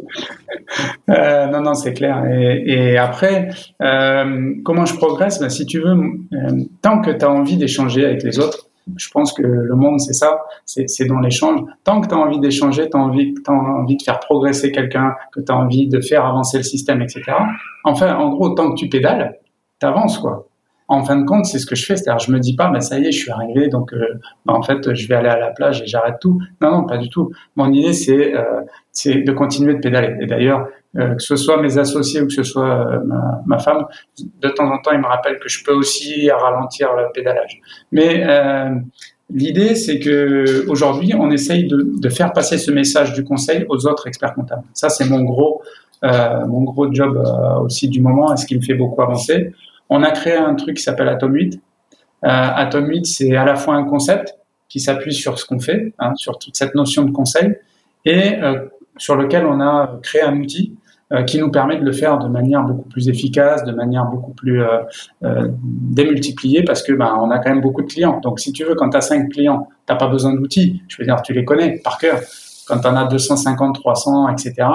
B: Euh, non, non, c'est clair. Et, et après, euh, comment je progresse? Ben, Si tu veux, euh, tant que tu as envie d'échanger avec les autres, je pense que le monde, c'est ça, c'est dans l'échange. Tant que tu as envie d'échanger, tu as envie, as envie de faire progresser quelqu'un, que tu as envie de faire avancer le système, etc. Enfin, en gros, tant que tu pédales, tu avances, quoi en fin de compte, c'est ce que je fais. C'est-à-dire, je me dis pas, bah, ça y est, je suis arrivé, donc euh, bah, en fait, je vais aller à la plage et j'arrête tout. Non, non, pas du tout. Mon idée, c'est euh, de continuer de pédaler. Et d'ailleurs, euh, que ce soit mes associés ou que ce soit euh, ma, ma, femme, de temps en temps, ils me rappellent que je peux aussi ralentir le pédalage. Mais l'idée, c'est que aujourd'hui, on essaye de, de, faire passer ce message du conseil aux autres experts comptables. Ça, c'est mon gros mon gros job aussi du moment et ce qui me fait beaucoup avancer. On a créé un truc qui s'appelle Atom 8. Euh, Atom 8, c'est à la fois un concept qui s'appuie sur ce qu'on fait, hein, sur toute cette notion de conseil, et euh, sur lequel on a créé un outil euh, qui nous permet de le faire de manière beaucoup plus efficace, de manière beaucoup plus démultipliée, parce que ben, on a quand même beaucoup de clients. Donc si tu veux, quand tu as 5 clients, tu n'as pas besoin d'outils. Je veux dire, tu les connais par cœur. Quand tu en as 250, 300, etc.,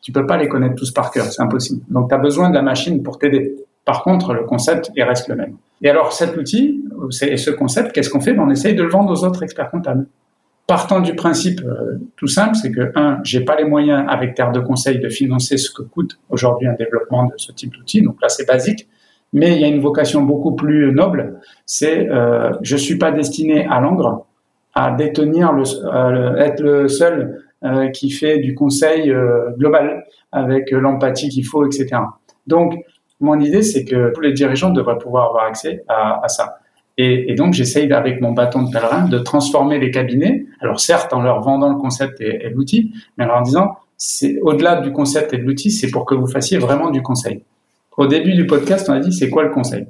B: tu peux pas les connaître tous par cœur, c'est impossible. Donc tu as besoin de la machine pour t'aider. Par contre, le concept, il reste le même. Et alors, cet outil, et ce concept, qu'est-ce qu'on fait? Ben, On essaye de le vendre aux autres experts comptables. Partant du principe euh, tout simple, c'est que, un, j'ai pas les moyens avec Terre de Conseil de financer ce que coûte aujourd'hui un développement de ce type d'outil. Donc là, c'est basique. Mais il y a une vocation beaucoup plus noble. C'est, euh, je suis pas destiné à l'angre, à détenir le, euh, être le seul euh, qui fait du conseil euh, global avec l'empathie qu'il faut, etc. Donc, mon idée, c'est que tous les dirigeants devraient pouvoir avoir accès à, ça. Et, donc, j'essaye avec mon bâton de pèlerin de transformer les cabinets. Alors, certes, en leur vendant le concept et, l'outil, mais en leur disant, c'est au-delà du concept et de l'outil, c'est pour que vous fassiez vraiment du conseil. Au début du podcast, on a dit, c'est quoi le conseil?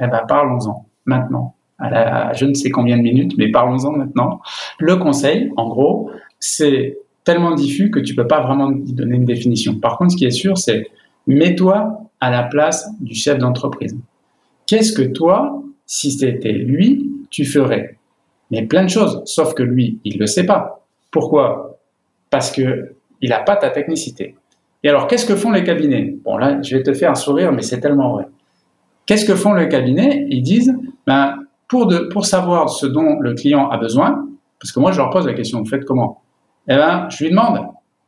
B: Eh ben, parlons-en maintenant. À, la, je ne sais combien de minutes, mais parlons-en maintenant. Le conseil, en gros, c'est tellement diffus que tu peux pas vraiment donner une définition. Par contre, ce qui est sûr, c'est mets-toi à la place du chef d'entreprise. Qu'est-ce que toi, si c'était lui, tu ferais? Mais plein de choses, sauf que lui, il le sait pas. Pourquoi? Parce que il n'a pas ta technicité. Et alors, qu'est-ce que font les cabinets? Bon, là, je vais te faire un sourire, mais c'est tellement vrai. Qu'est-ce que font les cabinets? Ils disent, ben, pour, de, savoir ce dont le client a besoin, parce que moi je leur pose la question, vous faites comment? Eh ben, je lui demande.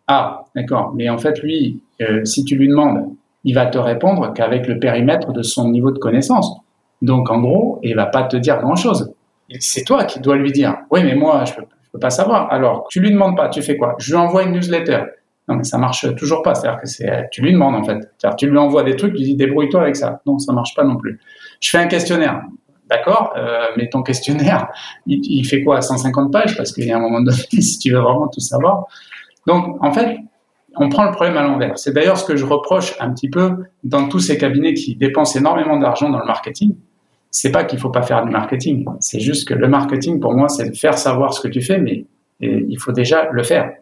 B: Ah, d'accord. Mais en fait, lui, euh, si tu lui demandes, il va te répondre qu'avec le périmètre de son niveau de connaissance. Donc, en gros, il va pas te dire grand-chose. C'est toi qui dois lui dire. Oui, mais moi, je peux, peux pas savoir. Alors, tu lui demandes pas, tu fais quoi? Je lui envoie une newsletter. Non, mais ça marche toujours pas. C'est-à-dire que c'est, tu lui demandes en fait. C'est-à-dire, tu lui envoies des trucs, tu dis débrouille-toi avec ça. Non, ça marche pas non plus. Je fais un questionnaire. D'accord, euh, mais ton questionnaire, il, il fait quoi? 150 pages Parce qu'il y a un moment donné, si tu veux vraiment tout savoir. Donc, en fait, on prend le problème à l'envers. C'est d'ailleurs ce que je reproche un petit peu dans tous ces cabinets qui dépensent énormément d'argent dans le marketing. C'est pas qu'il faut pas faire du marketing. C'est juste que le marketing, pour moi, c'est de faire savoir ce que tu fais, mais il faut déjà le faire.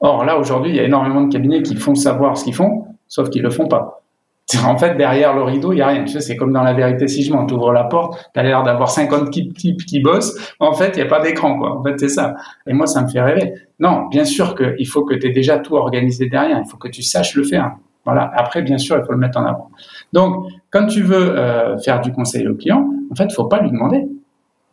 B: Or, là, aujourd'hui, il y a énormément de cabinets qui font savoir ce qu'ils font, sauf qu'ils le font pas. En fait, derrière le rideau, il y a rien. Tu sais, c'est comme dans la vérité si je m'en ouvres la porte, tu as l'air d'avoir 50 types qui bossent. En fait, il n'y a pas d'écran, quoi. En fait, c'est ça. Et moi, ça me fait rêver. Non, bien sûr qu'il faut que tu aies déjà tout organisé derrière. Il faut que tu saches le faire. Voilà. Après, bien sûr, il faut le mettre en avant. Donc, quand tu veux euh, faire du conseil au client, en fait, faut pas lui demander.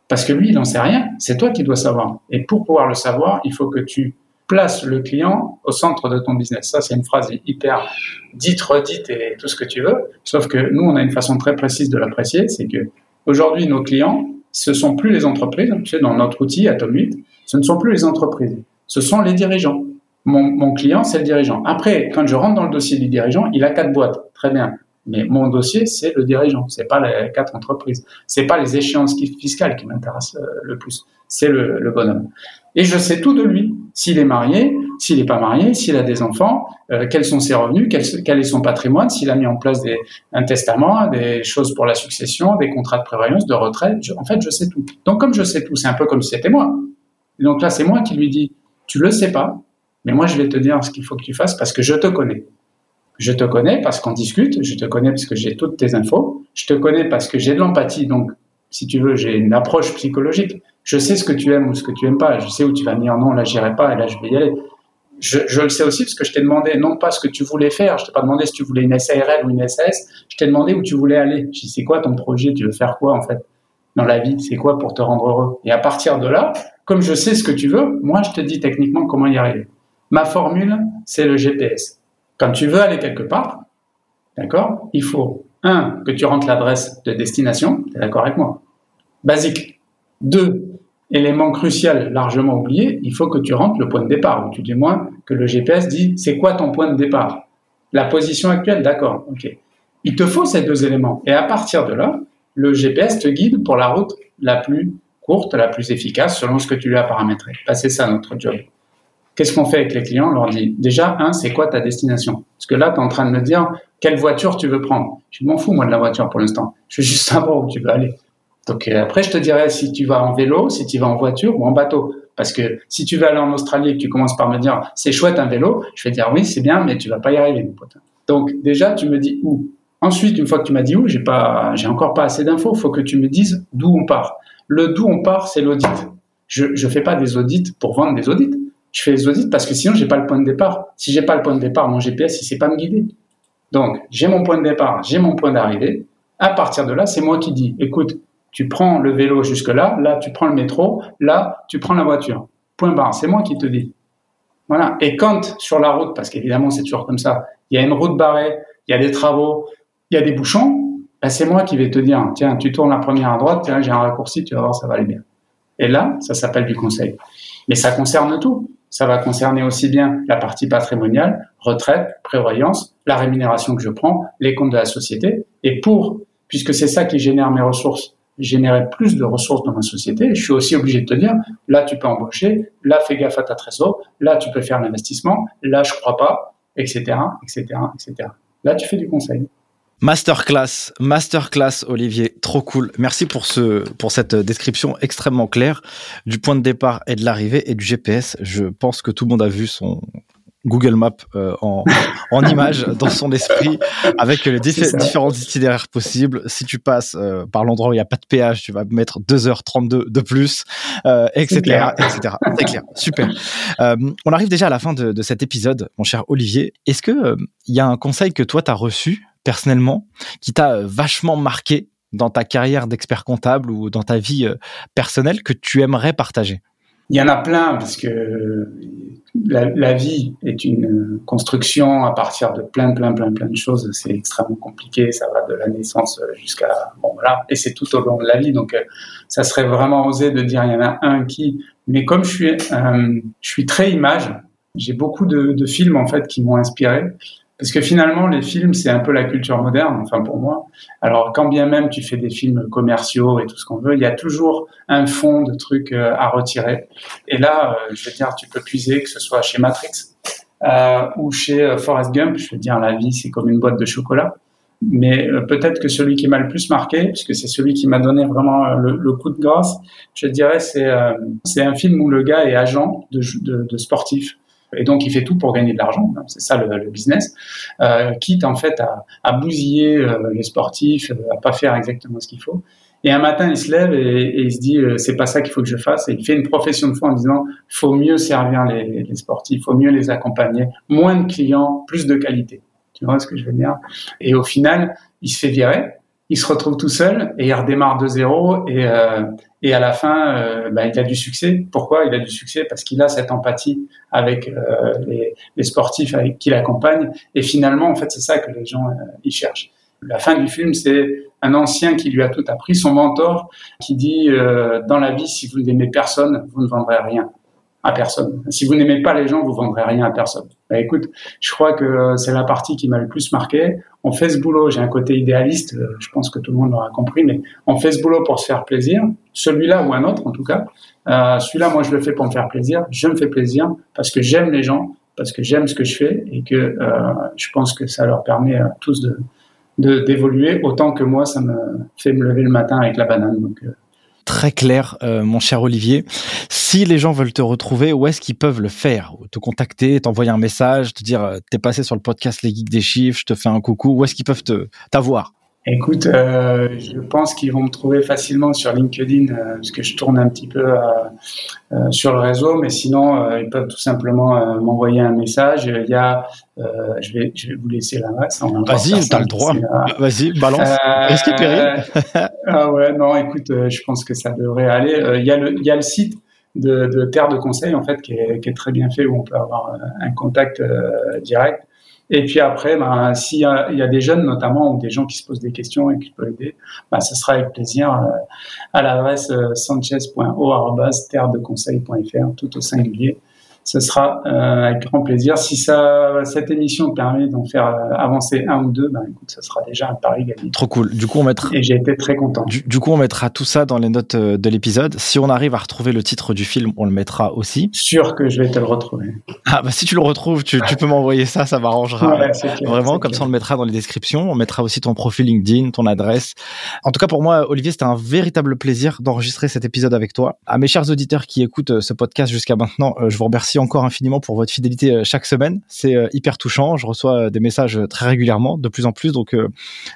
B: Parce que lui, il n'en sait rien. C'est toi qui dois savoir. Et pour pouvoir le savoir, il faut que tu place le client au centre de ton business. Ça, c'est une phrase hyper dite, redite et tout ce que tu veux. Sauf que nous, on a une façon très précise de l'apprécier. C'est que aujourd'hui, nos clients, ce sont plus les entreprises. Tu sais, dans notre outil Atom 8, ce ne sont plus les entreprises. Ce sont les dirigeants. Mon, client, c'est le dirigeant. Après, quand je rentre dans le dossier du dirigeant, il a quatre boîtes. Très bien. Mais mon dossier, c'est le dirigeant. C'est pas les quatre entreprises. C'est pas les échéances fiscales qui m'intéressent euh, le plus. C'est le bonhomme. Et je sais tout de lui s'il est marié, s'il n'est pas marié, s'il a des enfants, euh, quels sont ses revenus, quel, est son patrimoine, s'il a mis en place des, un testament, des choses pour la succession, des contrats de prévoyance, de retraite. en fait, je sais tout. Donc, comme je sais tout, c'est un peu comme si c'était moi. Et donc là, c'est moi qui lui dis, tu le sais pas, mais moi, je vais te dire ce qu'il faut que tu fasses parce que je te connais. Je te connais parce qu'on discute, je te connais parce que j'ai toutes tes infos, je te connais parce que j'ai de l'empathie, donc si tu veux, j'ai une approche psychologique. Je sais ce que tu aimes ou ce que tu aimes pas. Je sais où tu vas me dire non, là j'irai pas et là je vais y aller. Je, le sais aussi parce que je t'ai demandé non pas ce que tu voulais faire, je t'ai pas demandé si tu voulais une SARL ou une SAS, je t'ai demandé où tu voulais aller. Je dis c'est quoi ton projet, tu veux faire quoi en fait dans la vie, c'est quoi pour te rendre heureux? Et à partir de là, comme je sais ce que tu veux, moi je te dis techniquement comment y arriver. Ma formule, c'est le GPS. Quand tu veux aller quelque part, d'accord, il faut un que tu rentres l'adresse de destination, tu es d'accord avec moi Basique. Deux, élément crucial largement oublié, il faut que tu rentres le point de départ, ou tu dis moins que le GPS dit c'est quoi ton point de départ? La position actuelle, d'accord, ok. Il te faut ces deux éléments. Et à partir de là, le GPS te guide pour la route la plus courte, la plus efficace, selon ce que tu lui as paramétré. Bah, c'est ça notre job. Qu'est-ce qu'on fait avec les clients On leur dit déjà, un, c'est quoi ta destination? Parce que là, tu es en train de me dire quelle voiture tu veux prendre? Je m'en fous, moi, de la voiture pour l'instant. Je veux juste savoir où tu veux aller. Donc euh, après, je te dirais si tu vas en vélo, si tu vas en voiture ou en bateau. Parce que si tu veux aller en Australie et que tu commences par me dire c'est chouette un vélo, je vais dire oui, c'est bien, mais tu vas pas y arriver, mon pote. Donc déjà, tu me dis où. Ensuite, une fois que tu m'as dit où, j'ai pas, j'ai encore pas assez d'infos. Il faut que tu me dises d'où on part. Le d'où on part, c'est l'audit. Je je fais pas des audits pour vendre des audits. Je fais des audits parce que sinon j'ai pas le point de départ. Si j'ai pas le point de départ, mon GPS il sait pas me guider. Donc j'ai mon point de départ, j'ai mon point d'arrivée. À partir de là, c'est moi qui dis, écoute, tu prends le vélo jusque-là, là, tu prends le métro, là, tu prends la voiture. Point barre. C'est moi qui te dis. Voilà. Et quand sur la route, parce qu'évidemment, c'est toujours comme ça, il y a une route barrée, il y a des travaux, il y a des bouchons, ben c'est moi qui vais te dire, tiens, tu tournes la première à droite, tiens, j'ai un raccourci, tu vas voir, ça va aller bien. Et là, ça s'appelle du conseil. Mais ça concerne tout. Ça va concerner aussi bien la partie patrimoniale, retraite, prévoyance, la rémunération que je prends, les comptes de la société. Et pour, puisque c'est ça qui génère mes ressources, générer plus de ressources dans ma société, je suis aussi obligé de te dire, là, tu peux embaucher, là, fais gaffe à ta trésor, là, tu peux faire l'investissement, là, je crois pas, etc., etc., etc. Là, tu fais du conseil.
A: Masterclass, masterclass Olivier, trop cool. Merci pour ce pour cette description extrêmement claire du point de départ et de l'arrivée et du GPS. Je pense que tout le monde a vu son Google Maps euh, en, en image dans son esprit avec les différents itinéraires possibles. Si tu passes euh, par l'endroit où il n'y a pas de péage, tu vas mettre 2h32 de plus, euh, etc., etc. C'est clair. Super. on arrive déjà à la fin de, de, cet épisode, mon cher Olivier. Est-ce que il y a un conseil que toi tu as reçu personnellement, qui t'a vachement marqué dans ta carrière d'expert comptable ou dans ta vie personnelle que tu aimerais partager?
B: Il y en a plein parce que la, vie est une construction à partir de plein, plein, plein, plein de choses. C'est extrêmement compliqué. Ça va de la naissance jusqu'à bon voilà, et c'est tout au long de la vie. Donc, euh, ça serait vraiment osé de dire il y en a un qui. Mais comme je suis, euh, je suis très image, j'ai beaucoup de, de, films en fait qui m'ont inspiré. Parce que finalement, les films, c'est un peu la culture moderne, enfin pour moi. Alors, quand bien même tu fais des films commerciaux et tout ce qu'on veut, il y a toujours un fond de trucs euh, à retirer. Et là, euh, je veux dire, tu peux puiser, que ce soit chez Matrix euh, ou chez euh, Forrest Gump. Je veux dire, la vie, c'est comme une boîte de chocolat. Mais peut-être que celui qui m'a le plus marqué, puisque c'est celui qui m'a donné vraiment le, coup de grâce, je dirais, c'est c'est un film où le gars est agent de, de, de sportif et donc il fait tout pour gagner de l'argent, c'est ça le, business, euh, quitte en fait à, à bousiller euh, les sportifs, euh, à pas faire exactement ce qu'il faut. Et un matin, il se lève et, il se dit euh, c'est pas ça qu'il faut que je fasse. Et il fait une profession de foi en disant faut mieux servir les, les sportifs, faut mieux les accompagner, moins de clients, plus de qualité. Tu vois ce que je veux dire? Et au final, il se fait virer il se retrouve tout seul et il redémarre de zéro et, euh, et à la fin, euh, bah, il a du succès. Pourquoi il a du succès? Parce qu'il a cette empathie avec euh, les, les, sportifs avec qui l'accompagnent et finalement, en fait, c'est ça que les gens euh, ils cherchent. La fin du film, c'est un ancien qui lui a tout appris, son mentor, qui dit euh, dans la vie, si vous n'aimez personne, vous ne vendrez rien à personne. Si vous n'aimez pas les gens, vous vendrez rien à personne. Bah, écoute, je crois que c'est la partie qui m'a le plus marqué. On fait ce boulot, j'ai un côté idéaliste, euh, je pense que tout le monde l'aura compris, mais on fait ce boulot pour se faire plaisir, celui-là ou un autre en tout cas. Euh, celui-là, moi, je le fais pour me faire plaisir. Je me fais plaisir parce que j'aime les gens, parce que j'aime ce que je fais et que euh, je pense que ça leur permet à tous de d'évoluer autant que moi, ça me fait me lever le matin avec la banane. Euh,
A: très clair, euh, mon cher Olivier. Si les gens veulent te retrouver, où est-ce qu'ils peuvent le faire? Te contacter, t'envoyer un message, te dire euh, t'es passé sur le podcast Les Geeks des Chiffres, je te fais un coucou. Où est-ce qu'ils peuvent te t'avoir?
B: Écoute, euh, je pense qu'ils vont me trouver facilement sur LinkedIn euh, parce que je tourne un petit peu euh, euh sur le réseau, mais sinon euh, ils peuvent tout simplement m'envoyer un message. Il y a, je vais, je vais vous laisser la masse.
A: Vas-y, t'as le droit. Vas-y, balance. Risque péril.
B: ah ouais, non, écoute, je pense que ça devrait aller. Il y a le, il y a le site de, de, Terre de Conseil en fait qui est, qui est, très bien fait où on peut avoir un contact direct. Et puis après, ben, s'il y, y, a des jeunes notamment ou des gens qui se posent des questions et qui peuvent aider, ben, ce sera avec plaisir euh, à l'adresse euh, sanchez.o.terre-de-conseil.fr, tout au singulier ce sera euh, avec grand plaisir. Si ça, cette émission permet d'en faire euh, avancer un ou deux, ben écoute, ça sera déjà un pari gagné.
A: Trop cool. Du coup, on mettra.
B: Et j'ai été très content.
A: Du, coup, on mettra tout ça dans les notes euh, de l'épisode. Si on arrive à retrouver le titre du film, on le mettra aussi.
B: Sûr que je vais te le retrouver.
A: Ah bah si tu le retrouves, tu, tu peux m'envoyer ça, ça m'arrangera. Ouais, Vraiment, comme ça on le mettra dans les descriptions. On mettra aussi ton profil LinkedIn, ton adresse. En tout cas, pour moi, Olivier, c'était un véritable plaisir d'enregistrer cet épisode avec toi. À mes chers auditeurs qui écoutent ce podcast jusqu'à maintenant, je vous remercie encore infiniment pour votre fidélité euh, chaque semaine. C'est euh, hyper touchant. Je reçois euh, des messages très régulièrement, de plus en plus. Donc,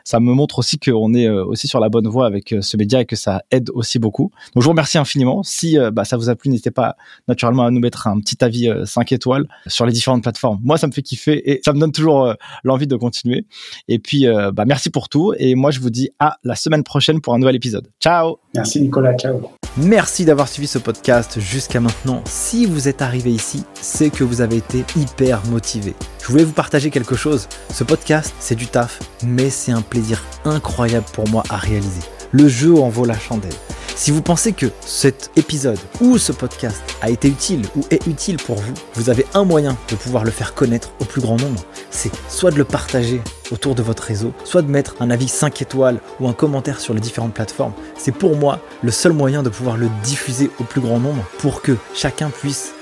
A: ça me montre aussi qu'on est aussi sur la bonne voie avec ce média et que ça aide aussi beaucoup. Donc, je vous remercie infiniment. Si bah, ça vous a plu, n'hésitez pas naturellement à nous mettre un petit avis 5 étoiles sur les différentes plateformes. Moi, ça me fait kiffer et ça me donne toujours l'envie de continuer. Et puis, bah, merci pour tout. Et moi, je vous dis à la semaine prochaine pour un nouvel épisode. Ciao
B: Merci Nicolas, ciao
A: Merci d'avoir suivi ce podcast jusqu'à maintenant. Si vous êtes arrivé ici, c'est que vous avez été hyper motivé. Je voulais vous partager quelque chose. Ce podcast, c'est du taf, mais c'est un plaisir incroyable pour moi à réaliser. Le jeu en vaut la chandelle. Si vous pensez que cet épisode ou ce podcast a été utile ou est utile pour vous, vous avez un moyen de pouvoir le faire connaître au plus grand nombre. C'est soit de le partager autour de votre réseau, soit de mettre un avis 5 étoiles ou un commentaire sur les différentes plateformes. C'est pour moi le seul moyen de pouvoir le diffuser au plus grand nombre pour que chacun puisse